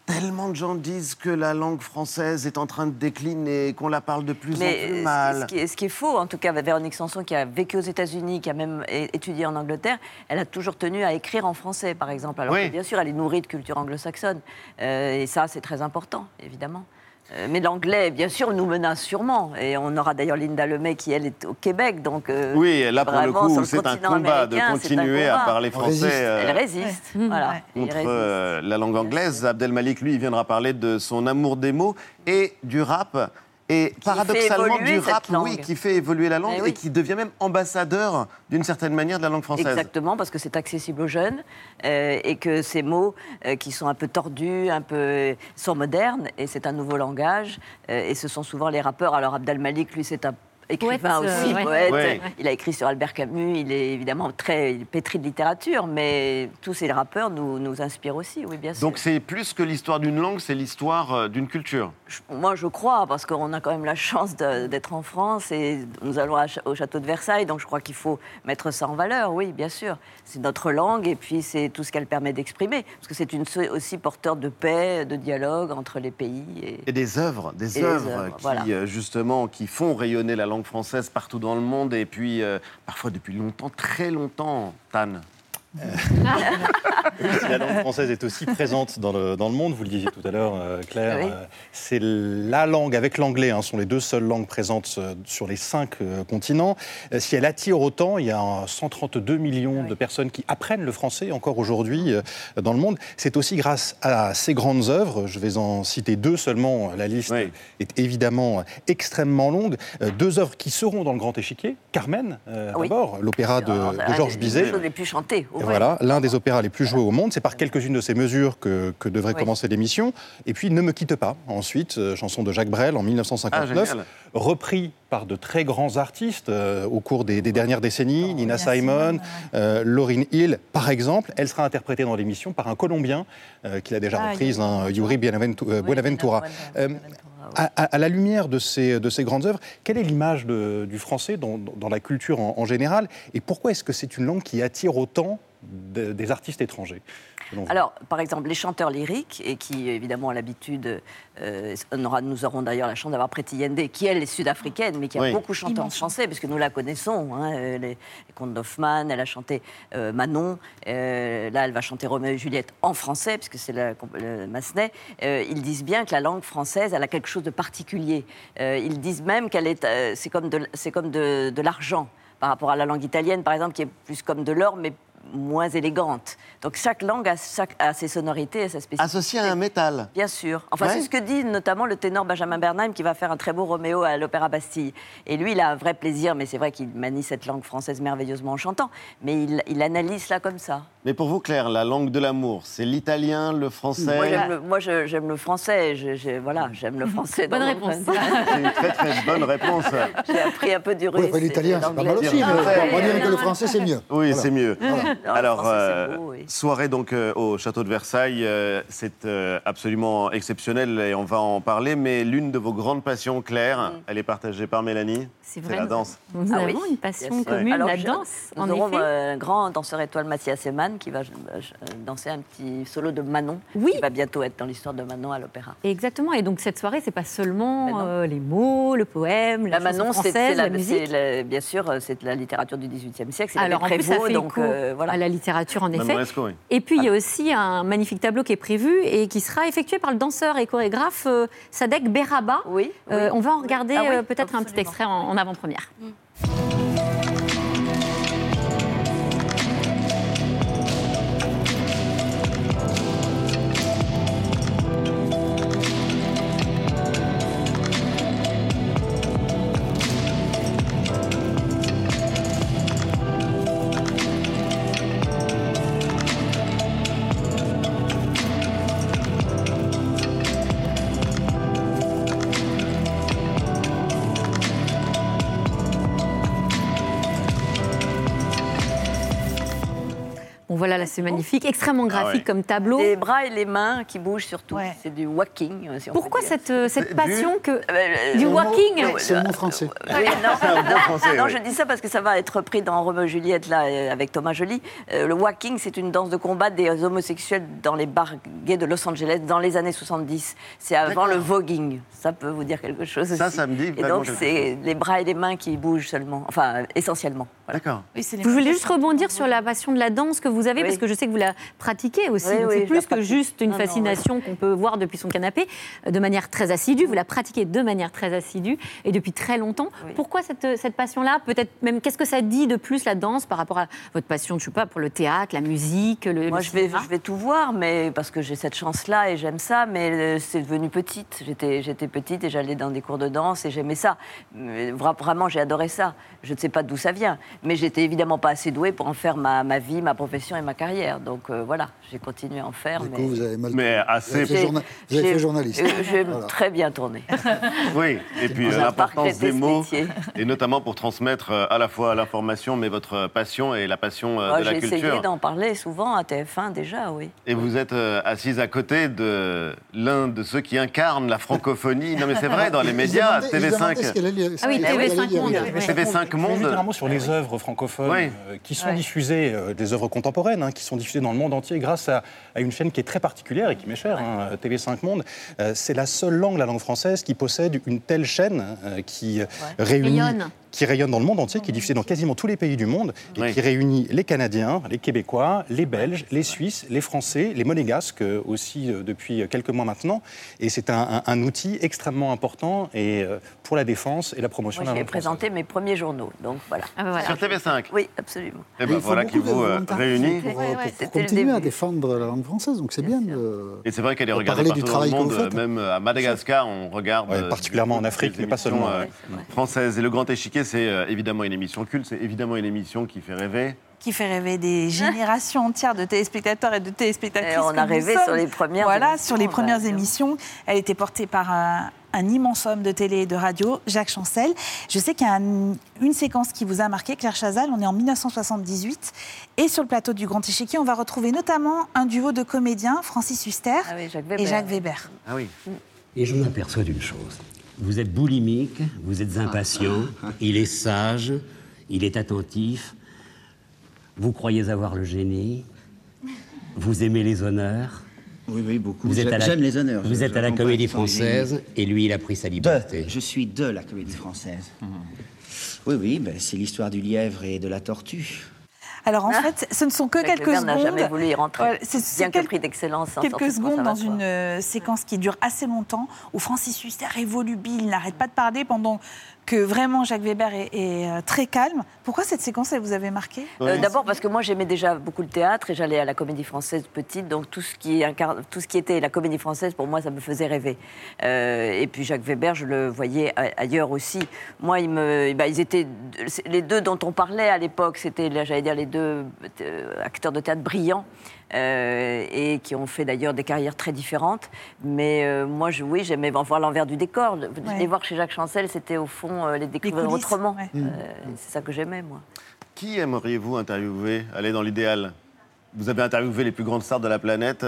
tellement de gens disent que la langue française est en train de décliner, qu'on la parle de plus Mais en plus mal. Ce, qui est, ce qui est faux, en tout cas, Véronique Sanson, qui a vécu aux États-Unis, qui a même étudié en Angleterre, elle a toujours tenu à écrire en français, par exemple. Alors Oui. que, bien sûr, elle est nourrie de culture anglo-saxonne. Euh, et ça, c'est très important, évidemment. Euh, mais l'anglais, bien sûr, nous menace sûrement. Et on aura d'ailleurs Linda Lemay qui, elle, est au Québec. Donc, euh, Oui, là, pour le coup, c'est un combat de continuer à parler français. euh, Elle résiste. Voilà. Il contre résiste. euh, la langue anglaise. Abdelmalik, lui, il viendra parler de son amour des mots et du rap. Et paradoxalement, du rap, oui, qui fait évoluer la langue Eh et oui. qui devient même ambassadeur, d'une certaine manière, de la langue française. Exactement, parce que c'est accessible aux jeunes euh, et que ces mots euh, qui sont un peu tordus, un peu sont modernes et c'est un nouveau langage. euh, et ce sont souvent les rappeurs. Alors Abdel Malik, lui, c'est un écrivain Poète, aussi, euh, ouais. poète. Ouais. Il a écrit sur Albert Camus. Il est évidemment très pétri de littérature, mais tous ces rappeurs nous, nous inspirent aussi, oui, bien sûr. Donc c'est plus que l'histoire d'une langue, c'est l'histoire euh, d'une culture. Moi, je crois, parce qu'on a quand même la chance d'être en France et nous allons à au château de Versailles, donc je crois qu'il faut mettre ça en valeur, oui, bien sûr. C'est notre langue et puis c'est tout ce qu'elle permet d'exprimer, parce que c'est une aussi porteur de paix, de dialogue entre les pays. Et... Et des œuvres, des œuvres, qui, voilà. euh, justement, qui font rayonner la langue française partout dans le monde et puis euh, parfois depuis longtemps, très longtemps, Tan. La langue française est aussi présente dans le, dans le monde, vous le disiez tout à l'heure, euh, Claire. Oui. Euh, c'est la langue, avec l'anglais, hein, sont les deux seules langues présentes euh, sur les cinq euh, continents. Euh, si elle attire autant, il y a un 132 millions de personnes qui apprennent le français encore aujourd'hui euh, dans le monde. C'est aussi grâce à ces grandes œuvres, je vais en citer deux seulement, la liste est évidemment extrêmement longue. Euh, deux œuvres qui seront dans le Grand Échiquier. Carmen, euh, Oui. d'abord, l'opéra de, Georges Bizet. des plus chantées. au. Voilà, l'un des opéras les plus joués au monde. C'est par quelques-unes de ces mesures que, que devrait Oui. commencer l'émission. Et puis Ne me quitte pas, ensuite, euh, chanson de Jacques Brel en 1959, Ah, repris par de très grands artistes euh, au cours des, des dernières décennies, Nina Simon, euh, Lauryn Hill, par exemple. Elle sera interprétée dans l'émission par un Colombien euh, qui l'a déjà Ah, reprise, hein, Yuri euh, Buenaventura. À, à- à la lumière de ces, de ces grandes œuvres, quelle est l'image du français dans, dans la culture en, en général? Et pourquoi est-ce que c'est une langue qui attire autant de- des artistes étrangers Alors, par exemple, les chanteurs lyriques, et qui évidemment ont l'habitude, euh, nous aurons d'ailleurs la chance d'avoir Preti Yende, qui elle est sud-africaine, mais qui a Oui. beaucoup chanté en français, puisque nous la connaissons, hein, euh, les, les contes d'Hoffmann, elle a chanté euh, Manon, euh, là elle va chanter Roméo et Juliette en français, puisque c'est le Massenet. Euh, ils disent bien que la langue française, elle a quelque chose de particulier. Euh, ils disent même qu'elle est, euh, c'est comme de, c'est comme de, de l'argent par rapport à la langue italienne, par exemple, qui est plus comme de l'or, mais moins élégante. Donc chaque langue a, chaque- a ses sonorités et sa spécificité. Associé à un métal. Bien sûr. Enfin, Ouais. c'est ce que dit notamment le ténor Benjamin Bernheim qui va faire un très beau Roméo à l'Opéra Bastille. Et lui, il a un vrai plaisir, mais c'est vrai qu'il manie cette langue française merveilleusement en chantant. Mais il, il analyse cela comme ça. Mais pour vous, Claire, la langue de l'amour, c'est l'italien, le français Moi, j'aime le, moi, je- j'aime le français. Je- je- voilà, j'aime le français. Bonne réponse. C'est une très très bonne réponse. J'ai appris un peu du russe. Oui, enfin, l'italien, c'est pas mal aussi, mais Ah, on va dire que le français, c'est mieux. Oui, Voilà. c'est mieux. Voilà. Non, le Alors, français, euh, beau, oui. soirée donc euh, au château de Versailles, euh, c'est euh, absolument exceptionnel et on va en parler. Mais l'une de vos grandes passions, Claire, elle est partagée par Mélanie. C'est la danse. Nous Ah avons oui, une passion commune, Alors, la je- danse, Nous en aurons un grand danseur étoile, Mathias Qui va euh, danser un petit solo de Manon, Oui. qui va bientôt être dans l'histoire de Manon à l'opéra. Exactement. Et donc cette soirée, c'est pas seulement euh, les mots, le poème, la, La chanson Manon, c'est c'est française, la, la, musique. la- bien sûr, euh, c'est de la littérature du XVIIIe siècle. C'est Alors en plus, ça fait donc écho euh, voilà. à la littérature, en effet. Oui. Et puis, il y a aussi un magnifique tableau qui est prévu et qui sera effectué par le danseur et chorégraphe euh, Sadek Beraba. Oui, Euh, oui. on va en regarder Ah oui, peut-être un petit extrait en, en avant-première. Bon, c'est magnifique, extrêmement graphique Ah comme tableau. Les bras et les mains qui bougent surtout. C'est du walking. euh, si Pourquoi cette, euh, cette Du- passion que Euh, du euh, walking euh, C'est le mot français. Oui, non, non, français, non, oui. je dis ça parce que ça va être repris dans Roméo et Juliette là avec Thomas Joly. Euh, le walking, c'est une danse de combat des homosexuels dans les bars gays de Los Angeles dans les années 70. C'est avant le voguing. Ça peut vous dire quelque chose Ça, aussi. ça me dit Et donc c'est les bras et les mains qui bougent seulement, enfin essentiellement. Voilà. D'accord. Je voulais juste rebondir sur la passion de la danse que vous avez, Oui. parce que je sais que vous la pratiquez aussi. Oui, Donc oui, c'est plus que juste une Non, fascination qu'on peut voir depuis son canapé, euh, de manière très assidue. Vous la pratiquez de manière très assidue et depuis très longtemps. Pourquoi cette, cette passion-là? Peut-être même, qu'est-ce que ça dit de plus la danse par rapport à votre passion, je sais pas, pour le théâtre, la musique, le. Moi, le je vais, je vais tout voir, mais parce que j'ai cette chance-là et j'aime ça, mais euh, c'est devenu petite. J'étais, j'étais petite et j'allais dans des cours de danse et j'aimais ça. Vraiment, j'ai adoré ça. Je ne sais pas d'où ça vient, mais j'étais évidemment pas assez douée pour en faire ma, ma vie, ma profession et ma carrière. Donc euh, voilà, j'ai continué à en faire. Du mais... coup, vous avez mal Mais Vous assez. avez fait, journa- vous avez J'ai- fait journaliste. euh, J'ai Voilà. très bien tourné. Oui, et puis euh, l'importance des mots, métier. et notamment pour transmettre euh, à la fois l'information, mais votre passion et la passion euh, Moi, de la j'ai essayé culture. d'en parler souvent à TF1 déjà, oui. Et vous êtes euh, assise à côté de l'un de ceux qui incarnent la francophonie. Non mais c'est vrai, dans les médias, demandait- il se demandait ce TV5. qu'elle allait- Ah oui, ce qu'elle allait TV5 dire. Monde. TV5 Je vais Monde. un mot sur les œuvres francophones euh, qui sont Ouais. diffusées, euh, des œuvres contemporaines, hein, qui sont diffusées dans le monde entier grâce à, à une chaîne qui est très particulière et qui m'est chère, hein, TV5 Monde. Euh, c'est la seule langue, la langue française, qui possède une telle chaîne euh, qui euh, réunit. Qui rayonne dans le monde entier, qui est diffusée dans quasiment tous les pays du monde, et qui réunit les Canadiens, les Québécois, les Belges, les Suisses, les Français, les Monégasques euh, aussi euh, depuis quelques mois maintenant. Et c'est un, un- un outil extrêmement important et, euh, pour la défense et la promotion Moi, de la j'ai langue française. présenté mes premiers journaux, donc voilà. Sur TV5 Oui, absolument. Et ben voilà qui vous euh, réunit. Pour, Ouais, continuer à défendre la langue française, donc c'est bien. de- Et c'est vrai qu'elle est regardée parler du partout dans le monde, même à Madagascar, on regarde. Ouais, euh, particulièrement en Afrique, mais pas seulement. euh, Ouais. Françaises. Et le Grand Échiquier, c'est euh, évidemment une émission culte, c'est évidemment une émission qui fait rêver. qui fait rêver des générations entières de téléspectateurs et de téléspectatrices. Et on a rêvé sur les premières Voilà, émissions, sur les premières émissions. Elle était portée par un, un immense homme de télé et de radio, Jacques Chancel. Je sais qu'il y a un- une séquence qui vous a marqué, Claire Chazal. On est en 1978. Et sur le plateau du Grand Échiquier, on va retrouver notamment un duo de comédiens, Francis Huster Ah oui, Jacques et Weber. Jacques Weber. Ah oui. Et je m'aperçois d'une chose. Vous êtes boulimique, vous êtes impatient, il est sage, il est attentif, vous croyez avoir le génie, vous aimez les honneurs. Oui, oui, beaucoup. Vous êtes à la- J'aime les honneurs. Vous Je- êtes je à la comédie française et lui, il a pris sa liberté. De. Je suis de la comédie française. Oui, oui, ben, c'est l'histoire du lièvre et de la tortue. Alors en fait, ce ne sont que quelques secondes. n'a jamais voulu y rentrer. Voilà, c'est- Bien que prix d'excellence. hein, quelques secondes dans une euh, séquence qui dure assez longtemps, où Francis Huster est volubile, il n'arrête pas de parler pendant que vraiment Jacques Weber est, est, euh, très calme. Pourquoi cette séquence, elle vous avait marqué? Euh, D'abord parce que moi j'aimais déjà beaucoup le théâtre et j'allais à la comédie française petite, donc tout ce qui, incarne- tout ce qui était la comédie française, pour moi, ça me faisait rêver. Euh, et puis Jacques Weber, je le voyais a- ailleurs aussi. Moi, ils, me, bah, ils étaient les deux dont on parlait à l'époque, c'était, j'allais dire, les deux euh, acteurs de théâtre brillants. Euh, et qui ont fait d'ailleurs des carrières très différentes. Mais euh, moi, je, oui, j'aimais voir l'envers du décor. Ouais. Les voir chez Jacques Chancel, c'était au fond euh, les découvrir autrement. ouais. Euh, c'est ça que j'aimais, moi. Qui aimeriez-vous interviewer Allez, dans l'idéal? Vous avez interviewé les plus grandes stars de la planète.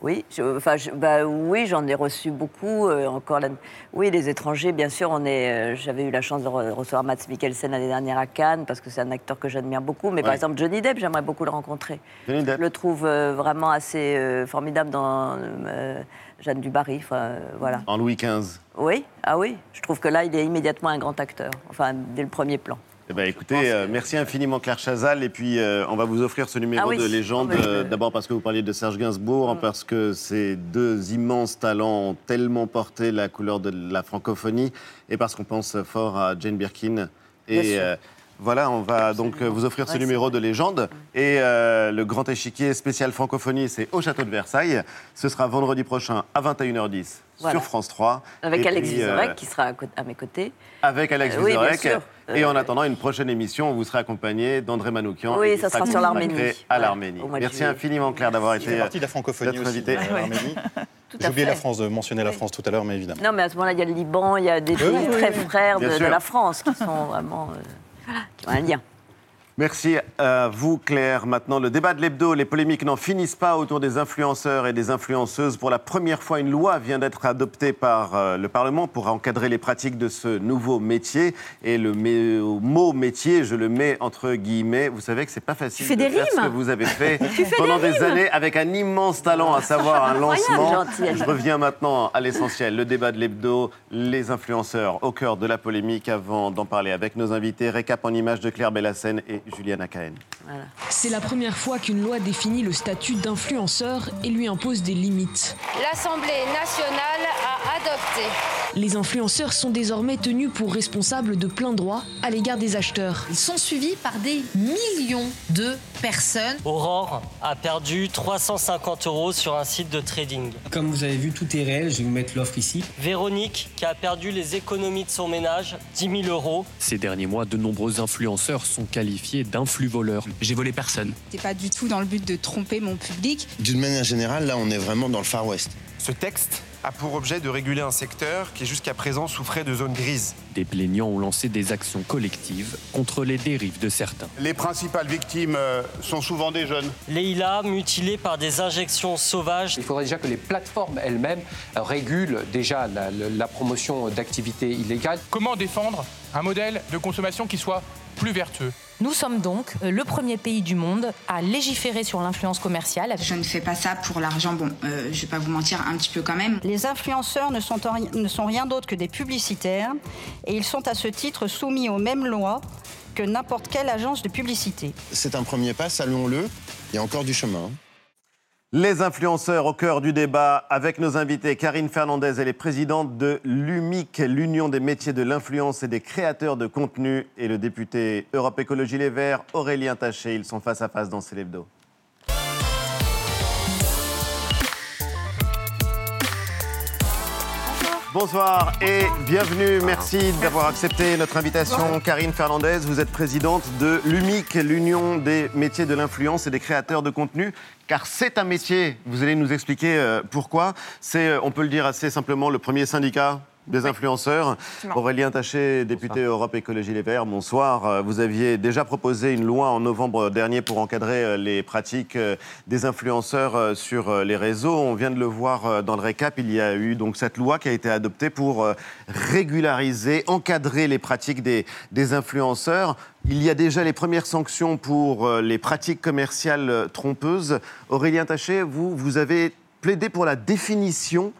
Oui, je- enfin, je- bah, oui, j'en ai reçu beaucoup. euh, encore, la- oui, les étrangers, bien sûr. On est. euh, J'avais eu la chance de re- recevoir Mats Mikkelsen l'année dernière à Cannes parce que c'est un acteur que j'admire beaucoup. Mais par exemple, Johnny Depp, j'aimerais beaucoup le rencontrer. Johnny Depp. Je le trouve euh, vraiment assez formidable dans Jeanne du Barry. Voilà. En Louis XV. Oui, ah oui. Je trouve que là, il est immédiatement un grand acteur. Enfin, dès le premier plan. Eh ben, écoutez, euh, merci infiniment Claire Chazal. Et puis, euh, on va vous offrir ce numéro Ah oui. de légende. Mais je- euh, D'abord parce que vous parliez de Serge Gainsbourg, parce que ces deux immenses talents ont tellement porté la couleur de la francophonie, et parce qu'on pense fort à Jane Birkin. Et voilà, on va donc vous offrir ce Ouais, numéro de légende. Et le grand échiquier spécial francophonie, c'est au château de Versailles. Ce sera vendredi prochain à 21h10 Voilà. sur France 3. Avec Et Alex puis, Vizorek qui sera à, mes côtés. avec Alex Euh, oui, bien Vizorek. sûr. Et en attendant une prochaine émission, vous serez accompagné d'André Manoukian. Oui, et ça sera sur l'Arménie. à l'Arménie. Merci infiniment, Claire, d'avoir été partie de la francophonie aussi, invitée. euh, l'Arménie. J'ai oublié la France, de mentionner la France tout à l'heure, mais évidemment. Non, mais à ce moment-là, il y a le Liban, il y a des pays oui, très oui, frères de, la France qui sont vraiment. euh, voilà, qui ont un lien. Merci à vous, Claire. Maintenant, le débat de l'hebdo. Les polémiques n'en finissent pas autour des influenceurs et des influenceuses. Pour la première fois, une loi vient d'être adoptée par euh, le Parlement pour encadrer les pratiques de ce nouveau métier. Et le mé- mot métier, je le mets entre guillemets. Vous savez que c'est pas facile Tu fais de des faire ce que rimes vous avez fait pendant des des, rimes années avec un immense talent, à savoir un lancement. Je reviens maintenant à l'essentiel, le débat de l'hebdo, les influenceurs au cœur de la polémique. Avant d'en parler avec nos invités, récap en images de Claire Bellassène et Juliana Cahen. C'est la première fois qu'une loi définit le statut d'influenceur et lui impose des limites. L'Assemblée nationale a adopté. Les influenceurs sont désormais tenus pour responsables de plein droit à l'égard des acheteurs. Ils sont suivis par des millions de personnes. Aurore a perdu 350 euros sur un site de trading. Comme vous avez vu, tout est réel. Je vais vous mettre l'offre ici. Véronique, qui a perdu les économies de son ménage, 10 000 euros. Ces derniers mois, de nombreux influenceurs sont qualifiés d'influx-voleurs. J'ai volé personne. C'est pas du tout dans le but de tromper mon public. D'une manière générale, là, on est vraiment dans le Far West. Ce texte a pour objet de réguler un secteur qui jusqu'à présent souffrait de zones grises. Des plaignants ont lancé des actions collectives contre les dérives de certains. Les principales victimes euh, sont souvent des jeunes. Leïla, mutilée par des injections sauvages. Il faudrait déjà que les plateformes elles-mêmes régulent déjà la promotion d'activités illégales. Comment défendre un modèle de consommation qui soit plus vertueux Nous sommes donc euh, le premier pays du monde à légiférer sur l'influence commerciale. Je ne fais pas ça pour l'argent. Bon, euh, je vais pas vous mentir, un petit peu quand même. Les influenceurs ne sont, ri- ne sont rien d'autre que des publicitaires et ils sont à ce titre soumis aux mêmes lois que n'importe quelle agence de publicité. C'est un premier pas, saluons-le. Il y a encore du chemin. Les influenceurs au cœur du débat avec nos invités. Karine Fernandez, elle est présidente de l'UMIC, l'Union des métiers de l'influence et des créateurs de contenu, et le député Europe Écologie Les Verts, Aurélien Taché. Ils sont face à face dans Célébdo. Bonsoir et bienvenue. Merci d'avoir accepté notre invitation. Karine Fernandez, vous êtes présidente de l'UMIC, l'Union des métiers de l'influence et des créateurs de contenu. Car c'est un métier, vous allez nous expliquer euh, pourquoi. C'est, euh, on peut le dire assez simplement, le premier syndicat des influenceurs. Aurélien Taché, député Europe Écologie Les Verts, bonsoir. Euh, Vous aviez déjà proposé une loi en novembre dernier pour encadrer euh, les pratiques euh, des influenceurs sur les réseaux. On vient de le voir dans le récap. Il y a eu donc cette loi qui a été adoptée pour régulariser, encadrer les pratiques des, des influenceurs. Il y a déjà les premières sanctions pour les pratiques commerciales trompeuses. Aurélien Taché, vous, vous avez plaidé pour la définition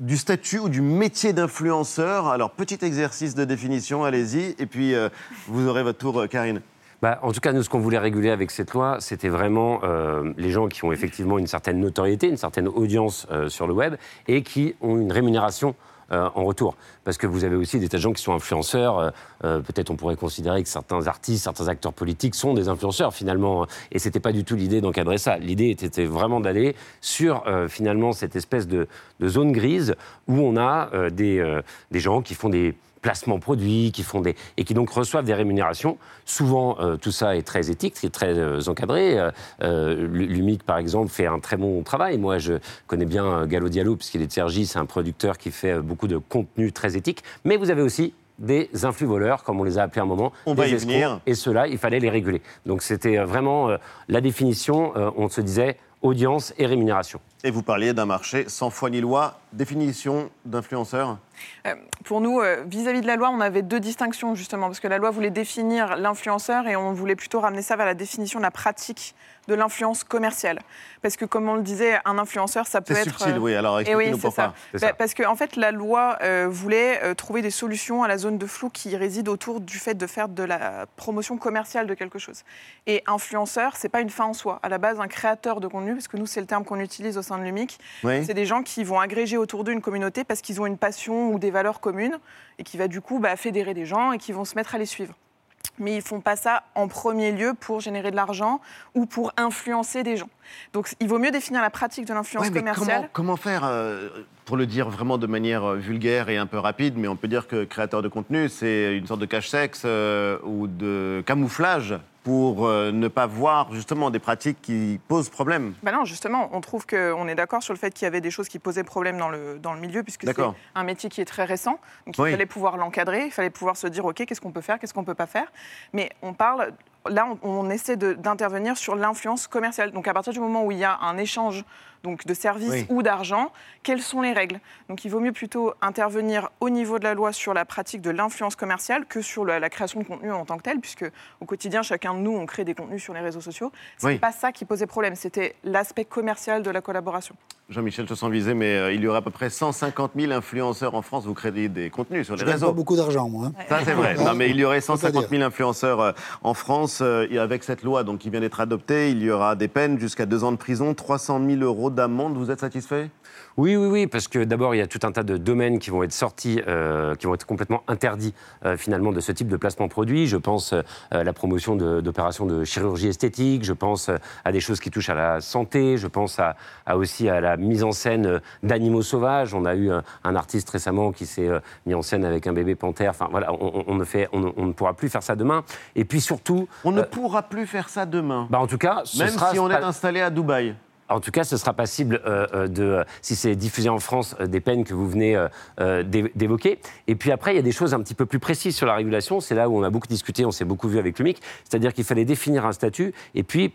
du statut ou du métier d'influenceur. Alors, petit exercice de définition, allez-y, et puis euh, vous aurez votre tour, euh, Karine. Bah, en tout cas, nous, ce qu'on voulait réguler avec cette loi, c'était vraiment euh, les gens qui ont effectivement une certaine notoriété, une certaine audience sur le web et qui ont une rémunération euh, en retour. Parce que vous avez aussi des tas de gens qui sont influenceurs. euh, euh, Peut-être on pourrait considérer que certains artistes, certains acteurs politiques sont des influenceurs finalement. Et c'était pas du tout l'idée d'encadrer ça. L'idée était vraiment d'aller sur finalement cette espèce de, de zone grise où on a des, des gens qui font des placements produits, qui font des et qui donc reçoivent des rémunérations. Souvent, euh, tout ça est très éthique, c'est très euh, encadré. Euh, L'UMIC, par exemple, fait un très bon travail. Moi, je connais bien Gallo Diallo, puisqu'il est de Sergi, c'est un producteur qui fait beaucoup de contenu très éthique. Mais vous avez aussi des influx voleurs, comme on les a appelés à un moment, On va des y escrocs, venir. et ceux-là, il fallait les réguler. Donc c'était vraiment la définition, on se disait audience et rémunération. Et vous parliez d'un marché sans foi ni loi. Définition d'influenceur Euh, Pour nous, euh, vis-à-vis de la loi, on avait deux distinctions justement, parce que la loi voulait définir l'influenceur et on voulait plutôt ramener ça vers la définition de la pratique de l'influence commerciale. Parce que comme on le disait, un influenceur, ça peut C'est être... subtil, oui. Alors Eh expliquez-nous c'est pourquoi. ça. C'est Bah. Parce qu'en en fait, la loi euh, voulait euh, trouver des solutions à la zone de flou qui réside autour du fait de faire de la promotion commerciale de quelque chose. Et influenceur, c'est pas une fin en soi. À la base, un créateur de contenu, parce que nous, c'est le terme qu'on utilise au sein de l'UMIC, Oui. c'est des gens qui vont agréger autour d'eux une communauté parce qu'ils ont une passion ou des valeurs communes et qui va du coup bah, fédérer des gens et qui vont se mettre à les suivre. Mais ils font pas ça en premier lieu pour générer de l'argent ou pour influencer des gens. Donc il vaut mieux définir la pratique de l'influence Ouais, commerciale. comment, comment faire, euh, pour le dire vraiment de manière euh, vulgaire et un peu rapide, mais on peut dire que créateur de contenu, c'est une sorte de cache-sexe euh, ou de camouflage pour euh, ne pas voir justement des pratiques qui posent problème. Bah non, justement, on trouve qu'on est d'accord sur le fait qu'il y avait des choses qui posaient problème dans le, dans le milieu, puisque c'est un métier qui est très récent. Donc Oui. il fallait pouvoir l'encadrer, il fallait pouvoir se dire, OK, qu'est-ce qu'on peut faire, qu'est-ce qu'on ne peut pas faire? Mais on parle, là, on, on essaie d'intervenir sur l'influence commerciale. Donc à partir du moment où il y a un échange donc, de services Oui. ou d'argent, quelles sont les règles? Donc il vaut mieux plutôt intervenir au niveau de la loi sur la pratique de l'influence commerciale que sur la, la création de contenu en tant que tel, puisque au quotidien, chacun de nous, on crée des contenus sur les réseaux sociaux. C'est Oui. pas ça qui posait problème, c'était l'aspect commercial de la collaboration. Jean-Michel, je sens visé, mais euh, il y aurait à peu près 150 000 influenceurs en France. Vous créez des contenus sur les Je réseaux. pas beaucoup d'argent, moi. hein. Ça, c'est vrai. Non, mais il y aurait Faut pas 150 000 influenceurs euh, en France. euh, et avec cette loi donc, qui vient d'être adoptée, il y aura des peines jusqu'à deux ans de prison, 300 000 euros d'amende. Vous êtes satisfait? Oui, oui, oui, parce que d'abord, il y a tout un tas de domaines qui vont être sortis, euh, qui vont être complètement interdits euh, finalement de ce type de placement produit. Je pense euh, à la promotion d'opérations de, chirurgie esthétique, je pense à des choses qui touchent à la santé, je pense à, à aussi à la mise en scène euh, d'animaux sauvages. On a eu un, un artiste récemment qui s'est euh, mis en scène avec un bébé panthère. Enfin voilà, on, ne fait, on, ne- on ne pourra plus faire ça demain. Et puis surtout, On ne euh, pourra plus faire ça demain. bah, en tout cas, ce Même sera si on est installé à Dubaï. en tout cas, ce sera passible euh, de, euh, si c'est diffusé en France, euh, des peines que vous venez d'é- d'évoquer. Et puis après, il y a des choses un petit peu plus précises sur la régulation. C'est là où on a beaucoup discuté, on s'est beaucoup vu avec l'UMIC. C'est-à-dire qu'il fallait définir un statut et puis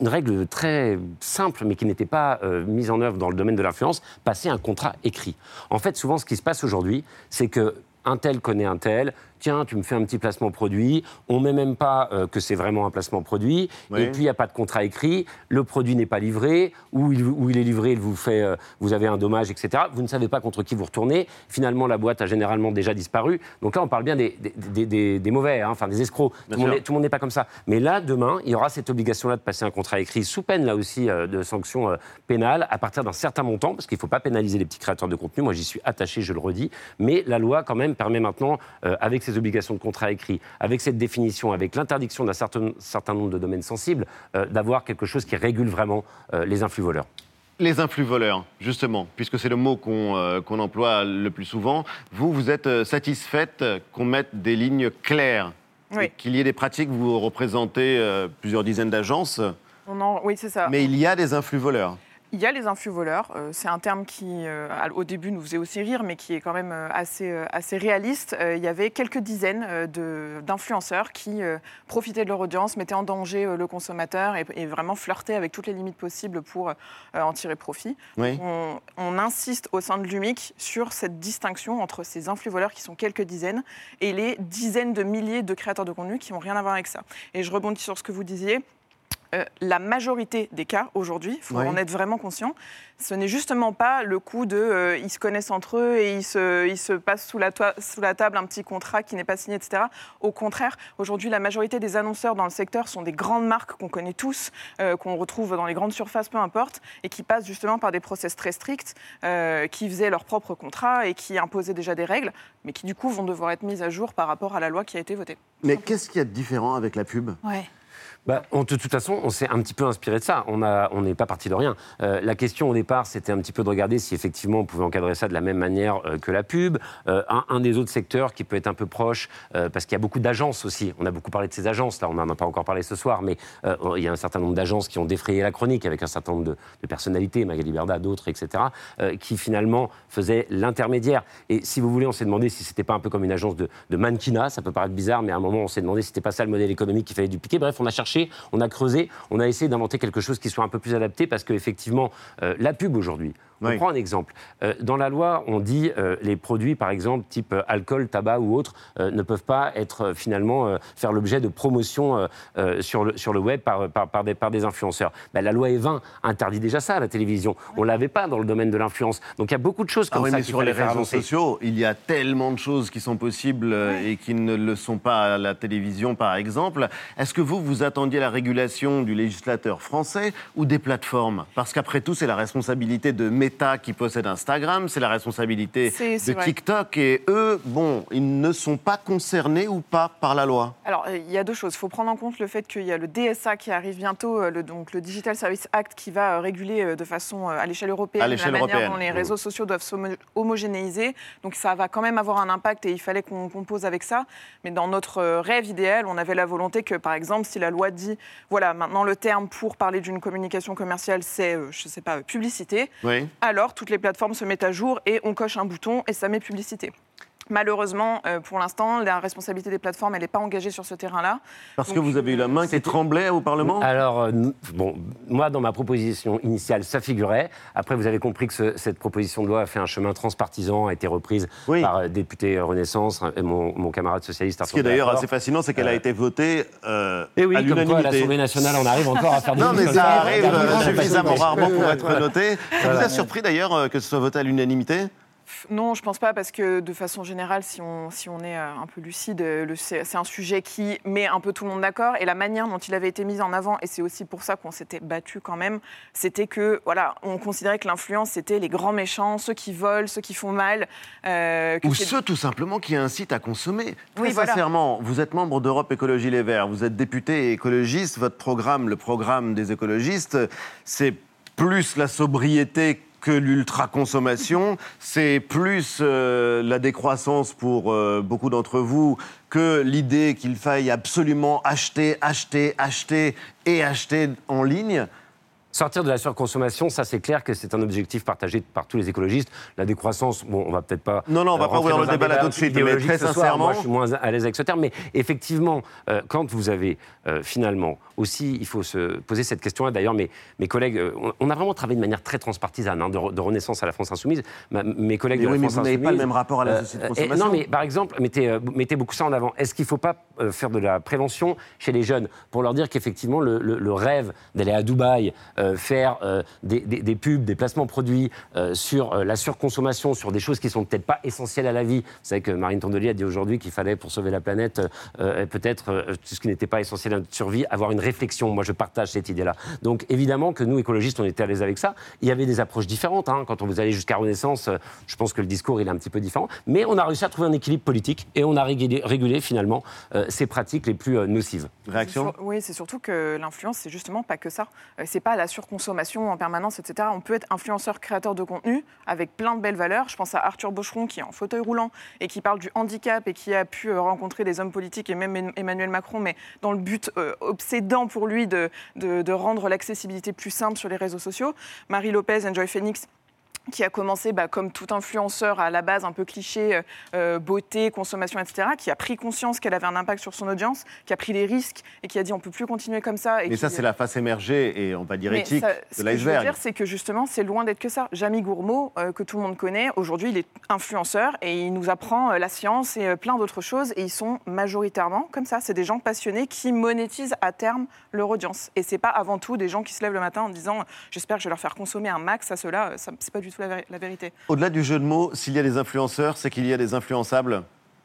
une règle très simple, mais qui n'était pas euh, mise en œuvre dans le domaine de l'influence, passer un contrat écrit. En fait, souvent, ce qui se passe aujourd'hui, c'est que un tel connaît un tel. Tiens, tu me fais un petit placement produit. On met même pas euh, que c'est vraiment un placement produit. Oui. Et puis il n'y a pas de contrat écrit. Le produit n'est pas livré ou il, ou il est livré, il vous fait, euh, vous avez un dommage, etc. Vous ne savez pas contre qui vous retournez. Finalement, la boîte a généralement déjà disparu. Donc là, on parle bien des, des, des- des- des mauvais, hein, enfin des escrocs. Bien Tout le, monde n'est pas comme ça. Mais là, demain, il y aura cette obligation-là de passer un contrat écrit sous peine, là aussi, euh, de sanctions pénales à partir d'un certain montant, parce qu'il ne faut pas pénaliser les petits créateurs de contenu. Moi, j'y suis attaché, je le redis. Mais la loi, quand même, permet maintenant, euh, avec ces obligations de contrat écrit, avec cette définition, avec l'interdiction d'un certain, certain nombre de domaines sensibles, euh, d'avoir quelque chose qui régule vraiment euh, les influx voleurs. Les influx voleurs, justement, puisque c'est le mot qu'on euh, emploie le plus souvent. Vous, vous êtes satisfaite qu'on mette des lignes claires Oui. qu'il y ait des pratiques. Vous représentez euh, plusieurs dizaines d'agences, On en- Oui, c'est ça. mais il y a des influx voleurs. Il y a les influx voleurs. euh, c'est un terme qui, euh, au début, nous faisait aussi rire, mais qui est quand même euh, assez, assez réaliste. Il y avait quelques dizaines d'influenceurs qui profitaient de leur audience, mettaient en danger le consommateur et, et vraiment flirtaient avec toutes les limites possibles pour en tirer profit. Oui. On, on insiste au sein de l'UMIC sur cette distinction entre ces influx voleurs qui sont quelques dizaines et les dizaines de milliers de créateurs de contenu qui n'ont rien à voir avec ça. Et je rebondis sur ce que vous disiez. Euh, la majorité des cas aujourd'hui, il faut en être vraiment conscient, ce n'est justement pas le coup de euh, ils se connaissent entre eux et ils se, ils se passent sous la, toi- sous la table un petit contrat qui n'est pas signé, etc. Au contraire, aujourd'hui, la majorité des annonceurs dans le secteur sont des grandes marques qu'on connaît tous, euh, qu'on retrouve dans les grandes surfaces, peu importe, et qui passent justement par des process très stricts, euh, qui faisaient leur propre contrat et qui imposaient déjà des règles, mais qui du coup vont devoir être mises à jour par rapport à la loi qui a été votée. Mais qu'est-ce qu'il y a de différent avec la pub? Ouais. Bah, de toute façon, on s'est un petit peu inspiré de ça. On n'est pas parti de rien. Euh, la question au départ, c'était un petit peu de regarder si effectivement on pouvait encadrer ça de la même manière euh, que la pub. Euh, un, des autres secteurs qui peut être un peu proche, parce qu'il y a beaucoup d'agences aussi. On a beaucoup parlé de ces agences. Là, on n'en a pas encore parlé ce soir, mais il y a un certain nombre d'agences qui ont défrayé la chronique avec un certain nombre de, personnalités, Magali Berda, d'autres, etc., qui finalement faisaient l'intermédiaire. Et si vous voulez, on s'est demandé si c'était pas un peu comme une agence de, de mannequinat. Ça peut paraître bizarre, mais à un moment, on s'est demandé si c'était pas ça le modèle économique qu'il fallait dupliquer. Bref, on a cherché, on a creusé, on a essayé d'inventer quelque chose qui soit un peu plus adapté parce qu'effectivement, euh, la pub aujourd'hui, on Oui. prend un exemple. Euh, dans la loi, on dit euh, les produits, par exemple, type euh, alcool, tabac ou autres, euh, ne peuvent pas être finalement euh, faire l'objet de promotion sur, le, sur le web par, par, par des, par des influenceurs. Ben, la loi E20 interdit déjà ça à la télévision. On ne l'avait pas dans le domaine de l'influence. Donc il y a beaucoup de choses Ah comme oui, ça mais sur les réseaux avancer. sociaux, il y a tellement de choses qui sont possibles et qui ne le sont pas à la télévision, par exemple. Est-ce que vous, vous attendiez la régulation du législateur français ou des plateformes? Parce qu'après tout, c'est la responsabilité de Meta qui possède Instagram, c'est la responsabilité de vrai. TikTok, et eux, bon, ils ne sont pas concernés ou pas par la loi Alors, il y a deux choses. Il faut prendre en compte le fait qu'il y a le DSA qui arrive bientôt, euh, le, donc le Digital Service Act, qui va euh, réguler euh, de façon à l'échelle européenne À la manière dont les oui. réseaux sociaux doivent s'homogénéiser. Donc, ça va quand même avoir un impact et il fallait qu'on compose avec ça. Mais dans notre rêve idéal, on avait la volonté que, par exemple, si la loi dit, voilà, maintenant le terme pour parler d'une communication commerciale, c'est, je ne sais pas, publicité, Oui. Alors toutes les plateformes se mettent à jour et on coche un bouton et ça met publicité. Malheureusement, euh, pour l'instant, la responsabilité des plateformes, elle n'est pas engagée sur ce terrain-là. Parce que vous avez eu la main qui tremblait au Parlement? Alors, euh, bon, moi, dans ma proposition initiale, ça figurait. Après, vous avez compris que ce- cette proposition de loi a fait un chemin transpartisan, a été reprise par euh, député Renaissance et mon, mon camarade socialiste Ce qui est d'ailleurs assez fascinant, c'est qu'elle a été votée euh, Et oui, à comme quoi, à l'unanimité. l'Assemblée nationale, on arrive encore à faire des Non, mais ça arrive suffisamment rarement pour être Voilà. noté. Ça vous a surpris d'ailleurs que ce soit voté à l'unanimité? Non, je pense pas, parce que de façon générale, si on, si on est euh, un peu lucide, euh, c'est un sujet qui met un peu tout le monde d'accord. Et la manière dont il avait été mis en avant, et c'est aussi pour ça qu'on s'était battu quand même, c'était que, voilà, on considérait que l'influence, c'était les grands méchants, ceux qui volent, ceux qui font mal. euh, Ou ceux tout simplement qui incitent à consommer. Très Oui, voilà. sincèrement, vous êtes membre d'Europe Écologie Les Verts, vous êtes député écologiste, votre programme, le programme des écologistes, c'est plus la sobriété que l'ultra-consommation, c'est plus euh, la décroissance pour euh, beaucoup d'entre vous que l'idée qu'il faille absolument acheter, acheter, acheter et acheter en ligne. Sortir de la surconsommation, ça c'est clair que c'est un objectif partagé par tous les écologistes. La décroissance, bon, on va peut-être pas. Non, non, on va euh, pas ouvrir le débat là tout de suite, mais très soir. sincèrement- Moi, je suis moins à l'aise avec ce terme, mais effectivement, euh, quand vous avez euh, finalement aussi, il faut se poser cette question-là. D'ailleurs, mes, mes collègues, euh, on, a vraiment travaillé de manière très transpartisane, hein, de, re- de Renaissance à la France Insoumise. Ma- mes collègues Mais de oui, la mais France vous n'avez pas le même rapport à la société de consommation. non, mais par exemple, mettez, mettez beaucoup ça en avant. Est-ce qu'il ne faut pas faire de la prévention chez les jeunes pour leur dire qu'effectivement, le, le- le rêve d'aller à Dubaï, faire euh, des, des- des pubs, des placements produits euh, sur euh, la surconsommation, sur des choses qui sont peut-être pas essentielles à la vie. Vous savez que Marine Tondelier a dit aujourd'hui qu'il fallait, pour sauver la planète, euh, peut-être euh, tout ce qui n'était pas essentiel à notre survie, avoir une réflexion. Moi, je partage cette idée-là. Donc, évidemment que nous, écologistes, on était à l'aise avec ça. Il y avait des approches différentes. hein. Quand on vous allez jusqu'à Renaissance, euh, je pense que le discours, il est un petit peu différent. Mais on a réussi à trouver un équilibre politique et on a régulé, régulé, finalement euh, ces pratiques les plus euh, nocives. Sur- Oui, c'est surtout que l'influence, c'est justement pas que ça. Euh, C'est pas la surconsommation en permanence, etc. On peut être influenceur, créateur de contenu avec plein de belles valeurs. Je pense à Arthur Bocheron qui est en fauteuil roulant et qui parle du handicap et qui a pu euh, rencontrer des hommes politiques et même Em- Emmanuel Macron, mais dans le but euh, obsédant pour lui de, de- de rendre l'accessibilité plus simple sur les réseaux sociaux. Marie Lopez, Enjoy Phoenix qui a commencé bah, comme tout influenceur à la base un peu cliché, euh, beauté, consommation, etc., qui a pris conscience qu'elle avait un impact sur son audience, qui a pris les risques et qui a dit on peut plus continuer comme ça. Et Mais qui- ça, c'est la face émergée et on va dire mais éthique ça- ce de que je veux l'iceberg. dire, c'est que justement, c'est loin d'être que ça. Jamie Gourmaud, euh, que tout le monde connaît, aujourd'hui, il est influenceur et il nous apprend euh, la science et euh, plein d'autres choses. Et ils sont majoritairement comme ça. C'est des gens passionnés qui monétisent à terme leur audience. Et c'est pas avant tout des gens qui se lèvent le matin en disant j'espère que je vais leur faire consommer un max à cela. C'est pas du Au-delà du jeu de mots, s'il y a des influenceurs, c'est qu'il y a des influençables?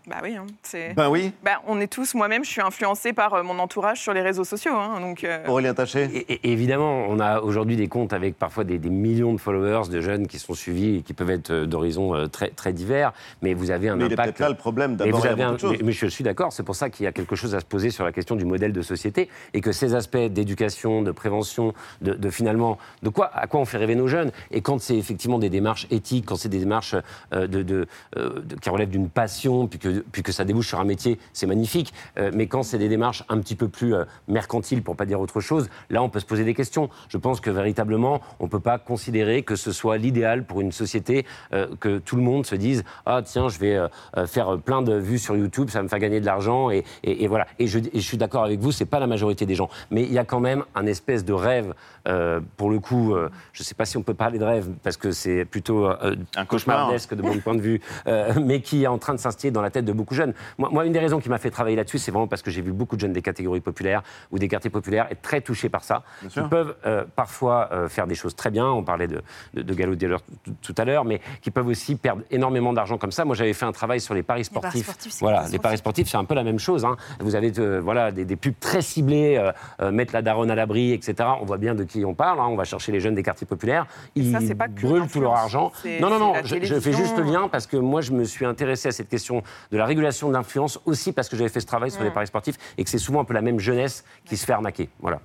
Bah oui, hein, c'est. Ben oui. Bah, on est tous, moi-même, je suis influencée par euh, mon entourage sur les réseaux sociaux. hein, donc, euh, Aurélien Taché Et, et évidemment, on a aujourd'hui des comptes avec parfois des, des millions de followers, de jeunes qui sont suivis et qui peuvent être euh, d'horizons euh, très, très divers. Mais vous avez un Mais il est impact. peut-être là le problème, Mais d'abord, il un- mais- mais je suis d'accord, c'est pour ça qu'il y a quelque chose à se poser sur la question du modèle de société et que ces aspects d'éducation, de prévention, de, de finalement, de quoi, à quoi on fait rêver nos jeunes. Et quand c'est effectivement des démarches éthiques, quand c'est des démarches euh, de, de- euh, de- qui relèvent d'une passion, puis que, puis que ça débouche sur un métier, c'est magnifique. Euh, mais quand c'est des démarches un petit peu plus euh, mercantiles, pour pas dire autre chose, là, on peut se poser des questions. Je pense que véritablement, on peut pas considérer que ce soit l'idéal pour une société euh, que tout le monde se dise ah tiens, je vais faire plein de vues sur YouTube, ça me faire gagner de l'argent et voilà. Et je, et je suis d'accord avec vous, c'est pas la majorité des gens, mais il y a quand même un espèce de rêve. Euh, pour le coup, euh, je sais pas si on peut parler de rêve parce que c'est plutôt euh, Un cauchemardesque de mon point de vue, euh, mais qui est en train de s'instiller dans la tête de beaucoup de jeunes. Moi, moi, une des raisons qui m'a fait travailler là-dessus, c'est vraiment parce que j'ai vu beaucoup de jeunes des catégories populaires ou des quartiers populaires être très touchés par ça. Ils sûr. peuvent euh, parfois euh, faire des choses très bien. On parlait de, de, de Gallo Dealer tout- à l'heure, mais qui peuvent aussi perdre énormément d'argent comme ça. Moi, j'avais fait un travail sur les paris paris sportifs. sportifs, c'est voilà, catastrophique. les paris sportifs, c'est un peu la même chose. hein. Vous avez euh, voilà, des, des pubs très ciblées, euh, euh, mettre la daronne à l'abri, etc. On voit bien de qui on parle. hein. On va chercher les jeunes des quartiers populaires. Ils ça, pas brûlent tout leur argent. Non, non, non. Je, je fais juste le lien parce que moi, je me suis intéressé à cette question de la régulation de l'influence aussi parce que j'avais fait ce travail sur les Mm. paris sportifs et que c'est souvent un peu la même jeunesse qui se fait arnaquer. Voilà.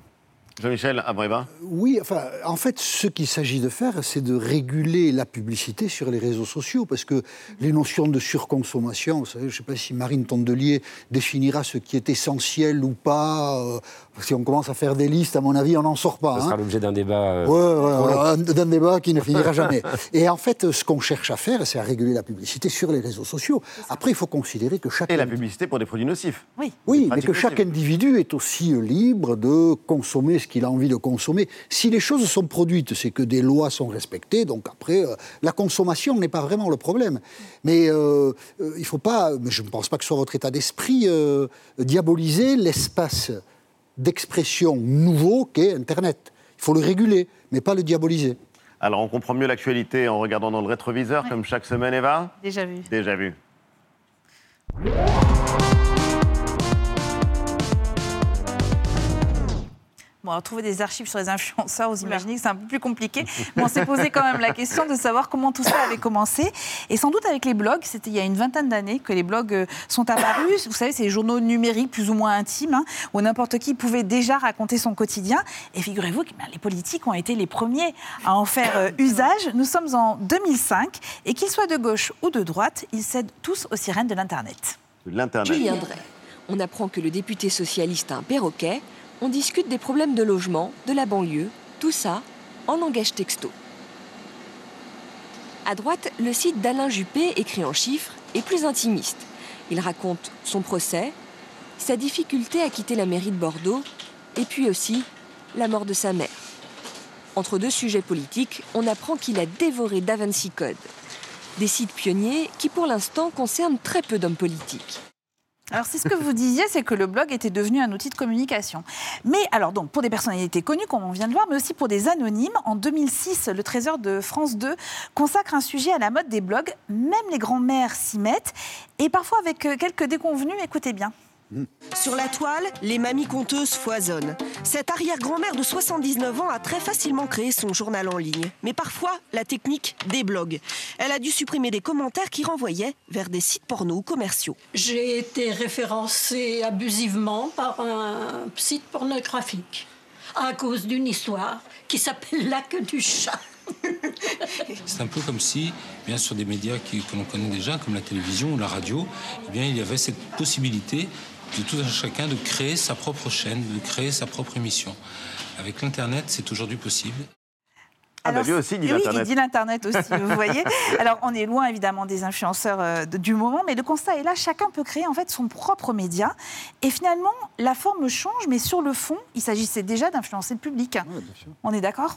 Jean-Michel Abreva Oui, enfin, en fait, ce qu'il s'agit de faire, c'est de réguler la publicité sur les réseaux sociaux, parce que les notions de surconsommation, vous savez, je ne sais pas si Marine Tondelier définira ce qui est essentiel ou pas. euh, si on commence à faire des listes, à mon avis, on n'en sort pas. Ce hein. sera l'objet d'un débat. euh, Ouais, d'un débat qui ne finira jamais. Et en fait, ce qu'on cherche à faire, c'est à réguler la publicité sur les réseaux sociaux. Après, il faut considérer que chaque Et la publicité pour des produits nocifs. oui, oui mais que chaque individu est aussi libre de consommer ce qu'il a envie de consommer. Si les choses sont produites, c'est que des lois sont respectées, donc après, euh, la consommation n'est pas vraiment le problème. Mais euh, euh, il ne faut pas, je ne pense pas que ce soit votre état d'esprit, euh, diaboliser l'espace d'expression nouveau qu'est Internet. Il faut le réguler, mais pas le diaboliser. Alors, on comprend mieux l'actualité en regardant dans le rétroviseur, comme chaque semaine, Eva? Déjà vu. Déjà vu. Bon, alors, trouver des archives sur les influenceurs, vous imaginez que c'est un peu plus compliqué. Mais on s'est posé quand même la question de savoir comment tout ça avait commencé. Et sans doute avec les blogs, c'était il y a une vingtaine d'années que les blogs euh, sont apparus. Vous savez, c'est les journaux numériques plus ou moins intimes, hein, où n'importe qui pouvait déjà raconter son quotidien. Et figurez-vous que ben, les politiques ont été les premiers à en faire euh, usage. Nous sommes en 2005, et qu'ils soient de gauche ou de droite, ils cèdent tous aux sirènes de l'Internet. L'internet. Julien Drey. On apprend que le député socialiste a un perroquet. On discute des problèmes de logement, de la banlieue, tout ça en langage texto. À droite, le site d'Alain Juppé, écrit en chiffres, est plus intimiste. Il raconte son procès, sa difficulté à quitter la mairie de Bordeaux, et puis aussi la mort de sa mère. Entre deux sujets politiques, on apprend qu'il a dévoré DaVinci Code, des sites pionniers qui pour l'instant concernent très peu d'hommes politiques. Alors c'est ce que vous disiez, c'est que le blog était devenu un outil de communication. Mais alors donc pour des personnalités connues, comme on vient de voir, mais aussi pour des anonymes, en 2006, le Trésor de France 2 consacre un sujet à la mode des blogs. Même les grands-mères s'y mettent, et parfois avec euh, quelques déconvenus. Écoutez bien. Sur la toile, les mamies conteuses foisonnent. Cette arrière-grand-mère de 79 ans a très facilement créé son journal en ligne. Mais parfois, la technique déblogue. Elle a dû supprimer des commentaires qui renvoyaient vers des sites porno ou commerciaux. J'ai été référencée abusivement par un site pornographique à cause d'une histoire qui s'appelle La queue du chat. C'est un peu comme si, bien sur des médias qui- que l'on connaît déjà, comme la télévision ou la radio, eh bien, il y avait cette possibilité de tout un chacun de créer sa propre chaîne, de créer sa propre émission. Avec l'Internet, c'est aujourd'hui possible. Ah, bah, lui aussi, dit oui, l'Internet. il dit l'Internet aussi, vous voyez. Alors, on est loin, évidemment, des influenceurs euh, de- du moment, mais le constat est là, chacun peut créer, en fait, son propre média. Et finalement, la forme change, mais sur le fond, il s'agissait déjà d'influencer le public. On est d'accord?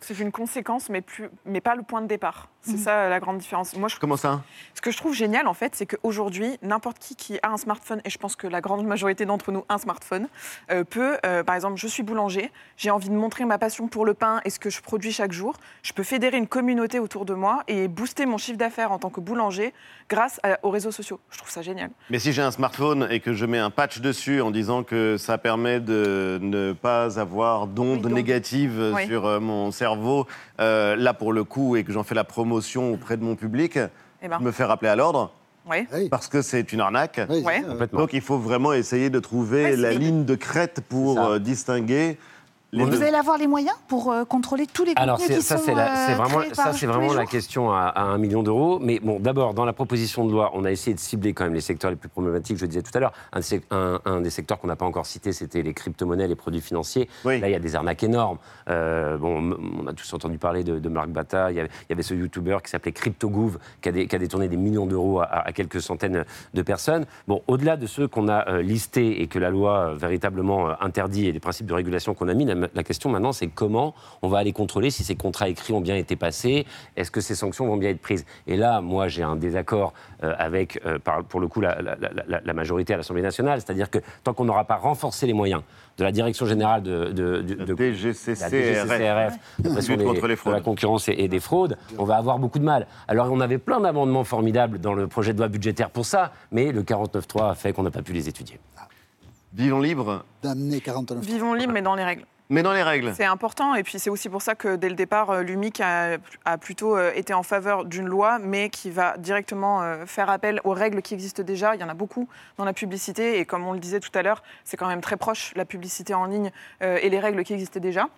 C'est une conséquence, mais, plus, mais pas le point de départ. C'est Mhm. ça la grande différence. Moi, je, Comment ça ce que je trouve génial, en fait, c'est qu'aujourd'hui, n'importe qui qui a un smartphone, et je pense que la grande majorité d'entre nous a un smartphone, euh, peut, euh, par exemple, je suis boulanger, j'ai envie de montrer ma passion pour le pain et ce que je produis chaque jour. Je peux fédérer une communauté autour de moi et booster mon chiffre d'affaires en tant que boulanger grâce à- aux réseaux sociaux. Je trouve ça génial. Mais si j'ai un smartphone et que je mets un patch dessus en disant que ça permet de ne pas avoir d'ondes négatives Oui. sur euh, mon cerveau, euh, là pour le coup, et que j'en fais la promotion auprès de mon public, Eh ben. me fais rappeler à l'ordre. Oui. Parce que c'est une arnaque. Donc il faut vraiment essayer de trouver Ouais, la ligne de crête pour euh, distinguer les Vous deux. allez avoir les moyens pour euh, contrôler tous les Alors qui ça sont c'est euh, vraiment ça c'est vraiment la question à, à un million d'euros. Mais bon d'abord dans la proposition de loi on a essayé de cibler quand même les secteurs les plus problématiques. Je le disais tout à l'heure un, sec- un- un des secteurs qu'on n'a pas encore cité c'était les crypto-monnaies les produits financiers. Là il y a des arnaques énormes. Euh, bon on a tous entendu parler de, de Marc Bata. Il y avait, il y avait ce YouTuber qui s'appelait CryptoGouv qui a, des- qui a détourné des millions d'euros à, à quelques centaines de personnes. Bon au-delà de ceux qu'on a euh, listés et que la loi euh, véritablement euh, interdit et les principes de régulation qu'on a mis, la, la question maintenant c'est comment on va aller contrôler si ces contrats écrits ont bien été passés, est-ce que ces sanctions vont bien être prises? Et là, moi, j'ai un désaccord euh, avec, euh, par- pour le coup, la, la- la- la- la majorité à l'Assemblée nationale, c'est-à-dire que tant qu'on n'aura pas renforcé les moyens de la Direction générale de, de, de- de- DGCCRF. la DGCCRF, de la concurrence et, et des fraudes, on va avoir beaucoup de mal. Alors, on avait plein d'amendements formidables dans le projet de loi budgétaire pour ça, mais le 49.3 a fait qu'on n'a pas pu les étudier. Vivons libre, D'amener 49 Vivons libre, mais dans les règles. Mais dans les règles. C'est important, et puis c'est aussi pour ça que dès le départ, euh, l'UMIC a, plutôt euh, été en faveur d'une loi, mais qui va directement euh, faire appel aux règles qui existent déjà. Il y en a beaucoup dans la publicité, et comme on le disait tout à l'heure, c'est quand même très proche, la publicité en ligne et les règles qui existaient déjà.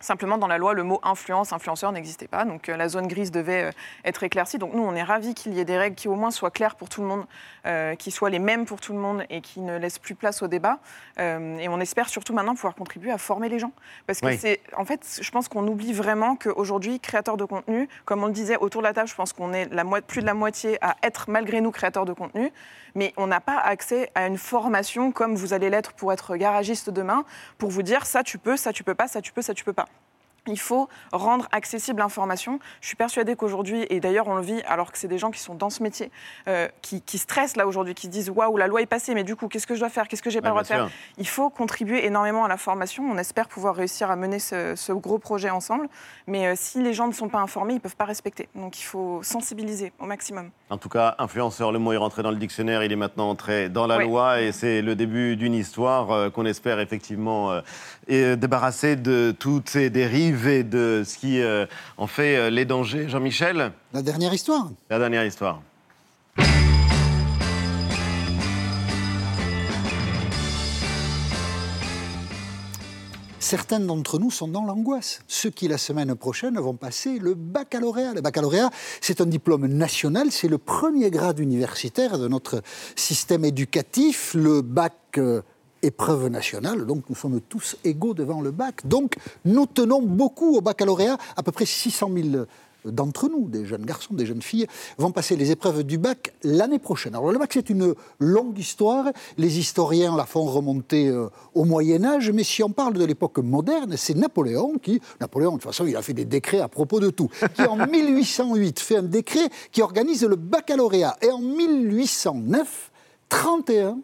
Simplement, dans la loi, le mot influence, influenceur n'existait pas. Donc, euh, la zone grise devait euh, être éclaircie. Donc, nous, on est ravis qu'il y ait des règles qui, au moins, soient claires pour tout le monde, euh, qui soient les mêmes pour tout le monde et qui ne laissent plus place au débat. Et on espère surtout maintenant pouvoir contribuer à former les gens. Parce que Oui. c'est. En fait, je pense qu'on oublie vraiment qu'aujourd'hui, créateurs de contenu, comme on le disait autour de la table, je pense qu'on est la plus de la moitié à être, malgré nous, créateurs de contenu. Mais on n'a pas accès à une formation comme vous allez l'être pour être garagiste demain, pour vous dire ça tu peux, ça tu peux pas, ça tu peux, ça tu peux pas. Il faut rendre accessible l'information. Je suis persuadée qu'aujourd'hui, et d'ailleurs on le vit alors que c'est des gens qui sont dans ce métier, euh, qui, qui stressent là aujourd'hui, qui se disent waouh, la loi est passée, mais du coup, qu'est-ce que je dois faire? Qu'est-ce que j'ai pas Ouais, le droit de faire? sûr. Il faut contribuer énormément à la formation. On espère pouvoir réussir à mener ce, ce gros projet ensemble. Mais euh, si les gens ne sont pas informés, ils ne peuvent pas respecter. Donc il faut sensibiliser au maximum. En tout cas, influenceur, le mot est rentré dans le dictionnaire, il est maintenant entré dans la Oui. loi et c'est le début d'une histoire euh, qu'on espère effectivement euh, et débarrasser de toutes ces dérives et de ce qui euh, en fait euh, les dangers. Jean-Michel? La dernière histoire La dernière histoire. Certains d'entre nous sont dans l'angoisse. Ceux qui, la semaine prochaine, vont passer le baccalauréat. Le baccalauréat, c'est un diplôme national, c'est le premier grade universitaire de notre système éducatif. Le bac. euh, épreuve nationale, donc nous sommes tous égaux devant le bac. Donc nous tenons beaucoup au baccalauréat, à peu près 600 000 d'entre nous, des jeunes garçons, des jeunes filles, vont passer les épreuves du bac l'année prochaine. Alors le bac, c'est une longue histoire. Les historiens la font remonter euh, au Moyen Âge, mais si on parle de l'époque moderne, c'est Napoléon qui, Napoléon, de toute façon, il a fait des décrets à propos de tout, qui en 1808 fait un décret qui organise le baccalauréat. Et en 1809, 31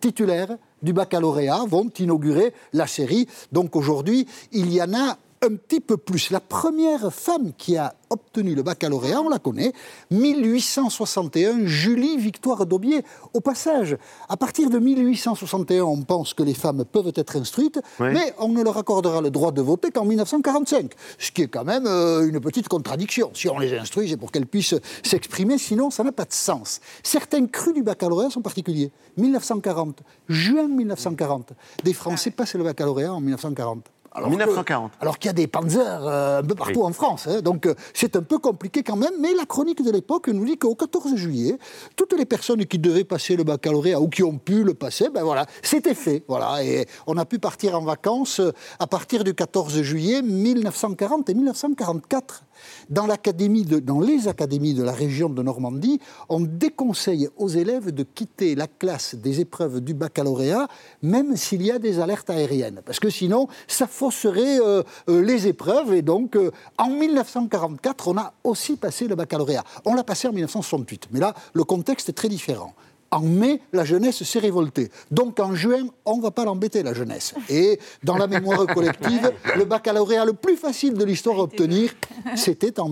titulaires du baccalauréat vont inaugurer la série. Donc aujourd'hui, il y en a un petit peu plus. La première femme qui a obtenu le baccalauréat, on la connaît, 1861, Julie Victoire d'Aubier. Au passage, à partir de 1861, on pense que les femmes peuvent être instruites, Oui. mais on ne leur accordera le droit de voter qu'en 1945, ce qui est quand même euh, une petite contradiction. Si on les instruit, c'est pour qu'elles puissent s'exprimer, sinon ça n'a pas de sens. Certains crus du baccalauréat sont particuliers. 1940, juin 1940, des Français passent le baccalauréat en 1940. Alors 1940. que- alors qu'il y a des panzers euh, un peu partout Oui. en France. hein. donc euh, c'est un peu compliqué quand même. Mais la chronique de l'époque nous dit qu'au 14 juillet, toutes les personnes qui devaient passer le baccalauréat ou qui ont pu le passer, ben voilà, c'était fait. Voilà, et on a pu partir en vacances euh, à partir du 14 juillet 1940 et 1944. Dans, l'académie de- dans les académies de la région de Normandie, on déconseille aux élèves de quitter la classe des épreuves du baccalauréat, même s'il y a des alertes aériennes. Parce que sinon, ça fausserait euh, euh, les épreuves. Et donc, euh, en 1944, on a aussi passé le baccalauréat. On l'a passé en 1968. Mais là, le contexte est très différent. En mai, la jeunesse s'est révoltée. Donc en juin, on ne va pas l'embêter, la jeunesse. Et dans la mémoire collective, le baccalauréat le plus facile de l'histoire à obtenir, c'était en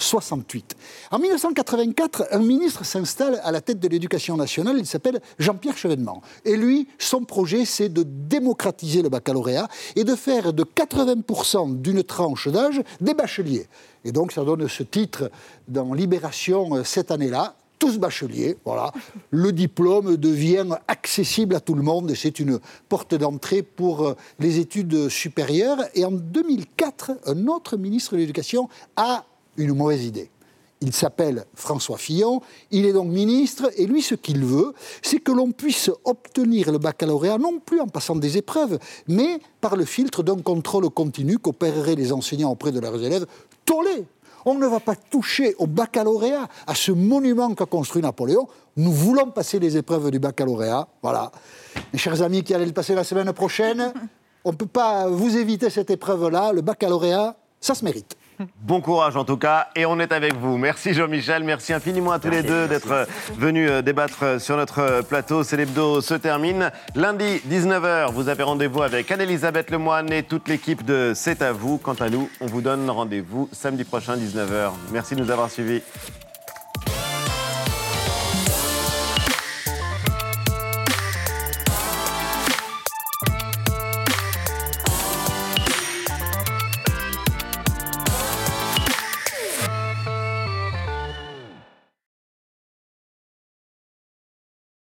1968. En 1984, un ministre s'installe à la tête de l'éducation nationale, il s'appelle Jean-Pierre Chevènement. Et lui, son projet, c'est de démocratiser le baccalauréat et de faire de 80% d'une tranche d'âge des bacheliers. Et donc ça donne ce titre dans Libération euh, cette année-là, tous bacheliers, voilà. Le diplôme devient accessible à tout le monde et c'est une porte d'entrée pour euh, les études supérieures. Et en 2004, un autre ministre de l'Éducation a une mauvaise idée. Il s'appelle François Fillon, il est donc ministre, et lui, ce qu'il veut, c'est que l'on puisse obtenir le baccalauréat, non plus en passant des épreuves, mais par le filtre d'un contrôle continu qu'opéreraient les enseignants auprès de leurs élèves. Tollé On ne va pas toucher au baccalauréat, à ce monument qu'a construit Napoléon. Nous voulons passer les épreuves du baccalauréat. Voilà. Mes chers amis qui allez le passer la semaine prochaine, on ne peut pas vous éviter cette épreuve-là. Le baccalauréat, ça se mérite. Bon courage en tout cas, et on est avec vous. Merci Jean-Michel, merci infiniment à tous les deux d'être euh, venus euh, débattre euh, sur notre plateau. C'est l'hebdo se termine. Lundi, 19h, vous avez rendez-vous avec Anne-Elisabeth Lemoine et toute l'équipe de C'est à vous. Quant à nous, on vous donne rendez-vous samedi prochain, 19h. Merci de nous avoir suivis.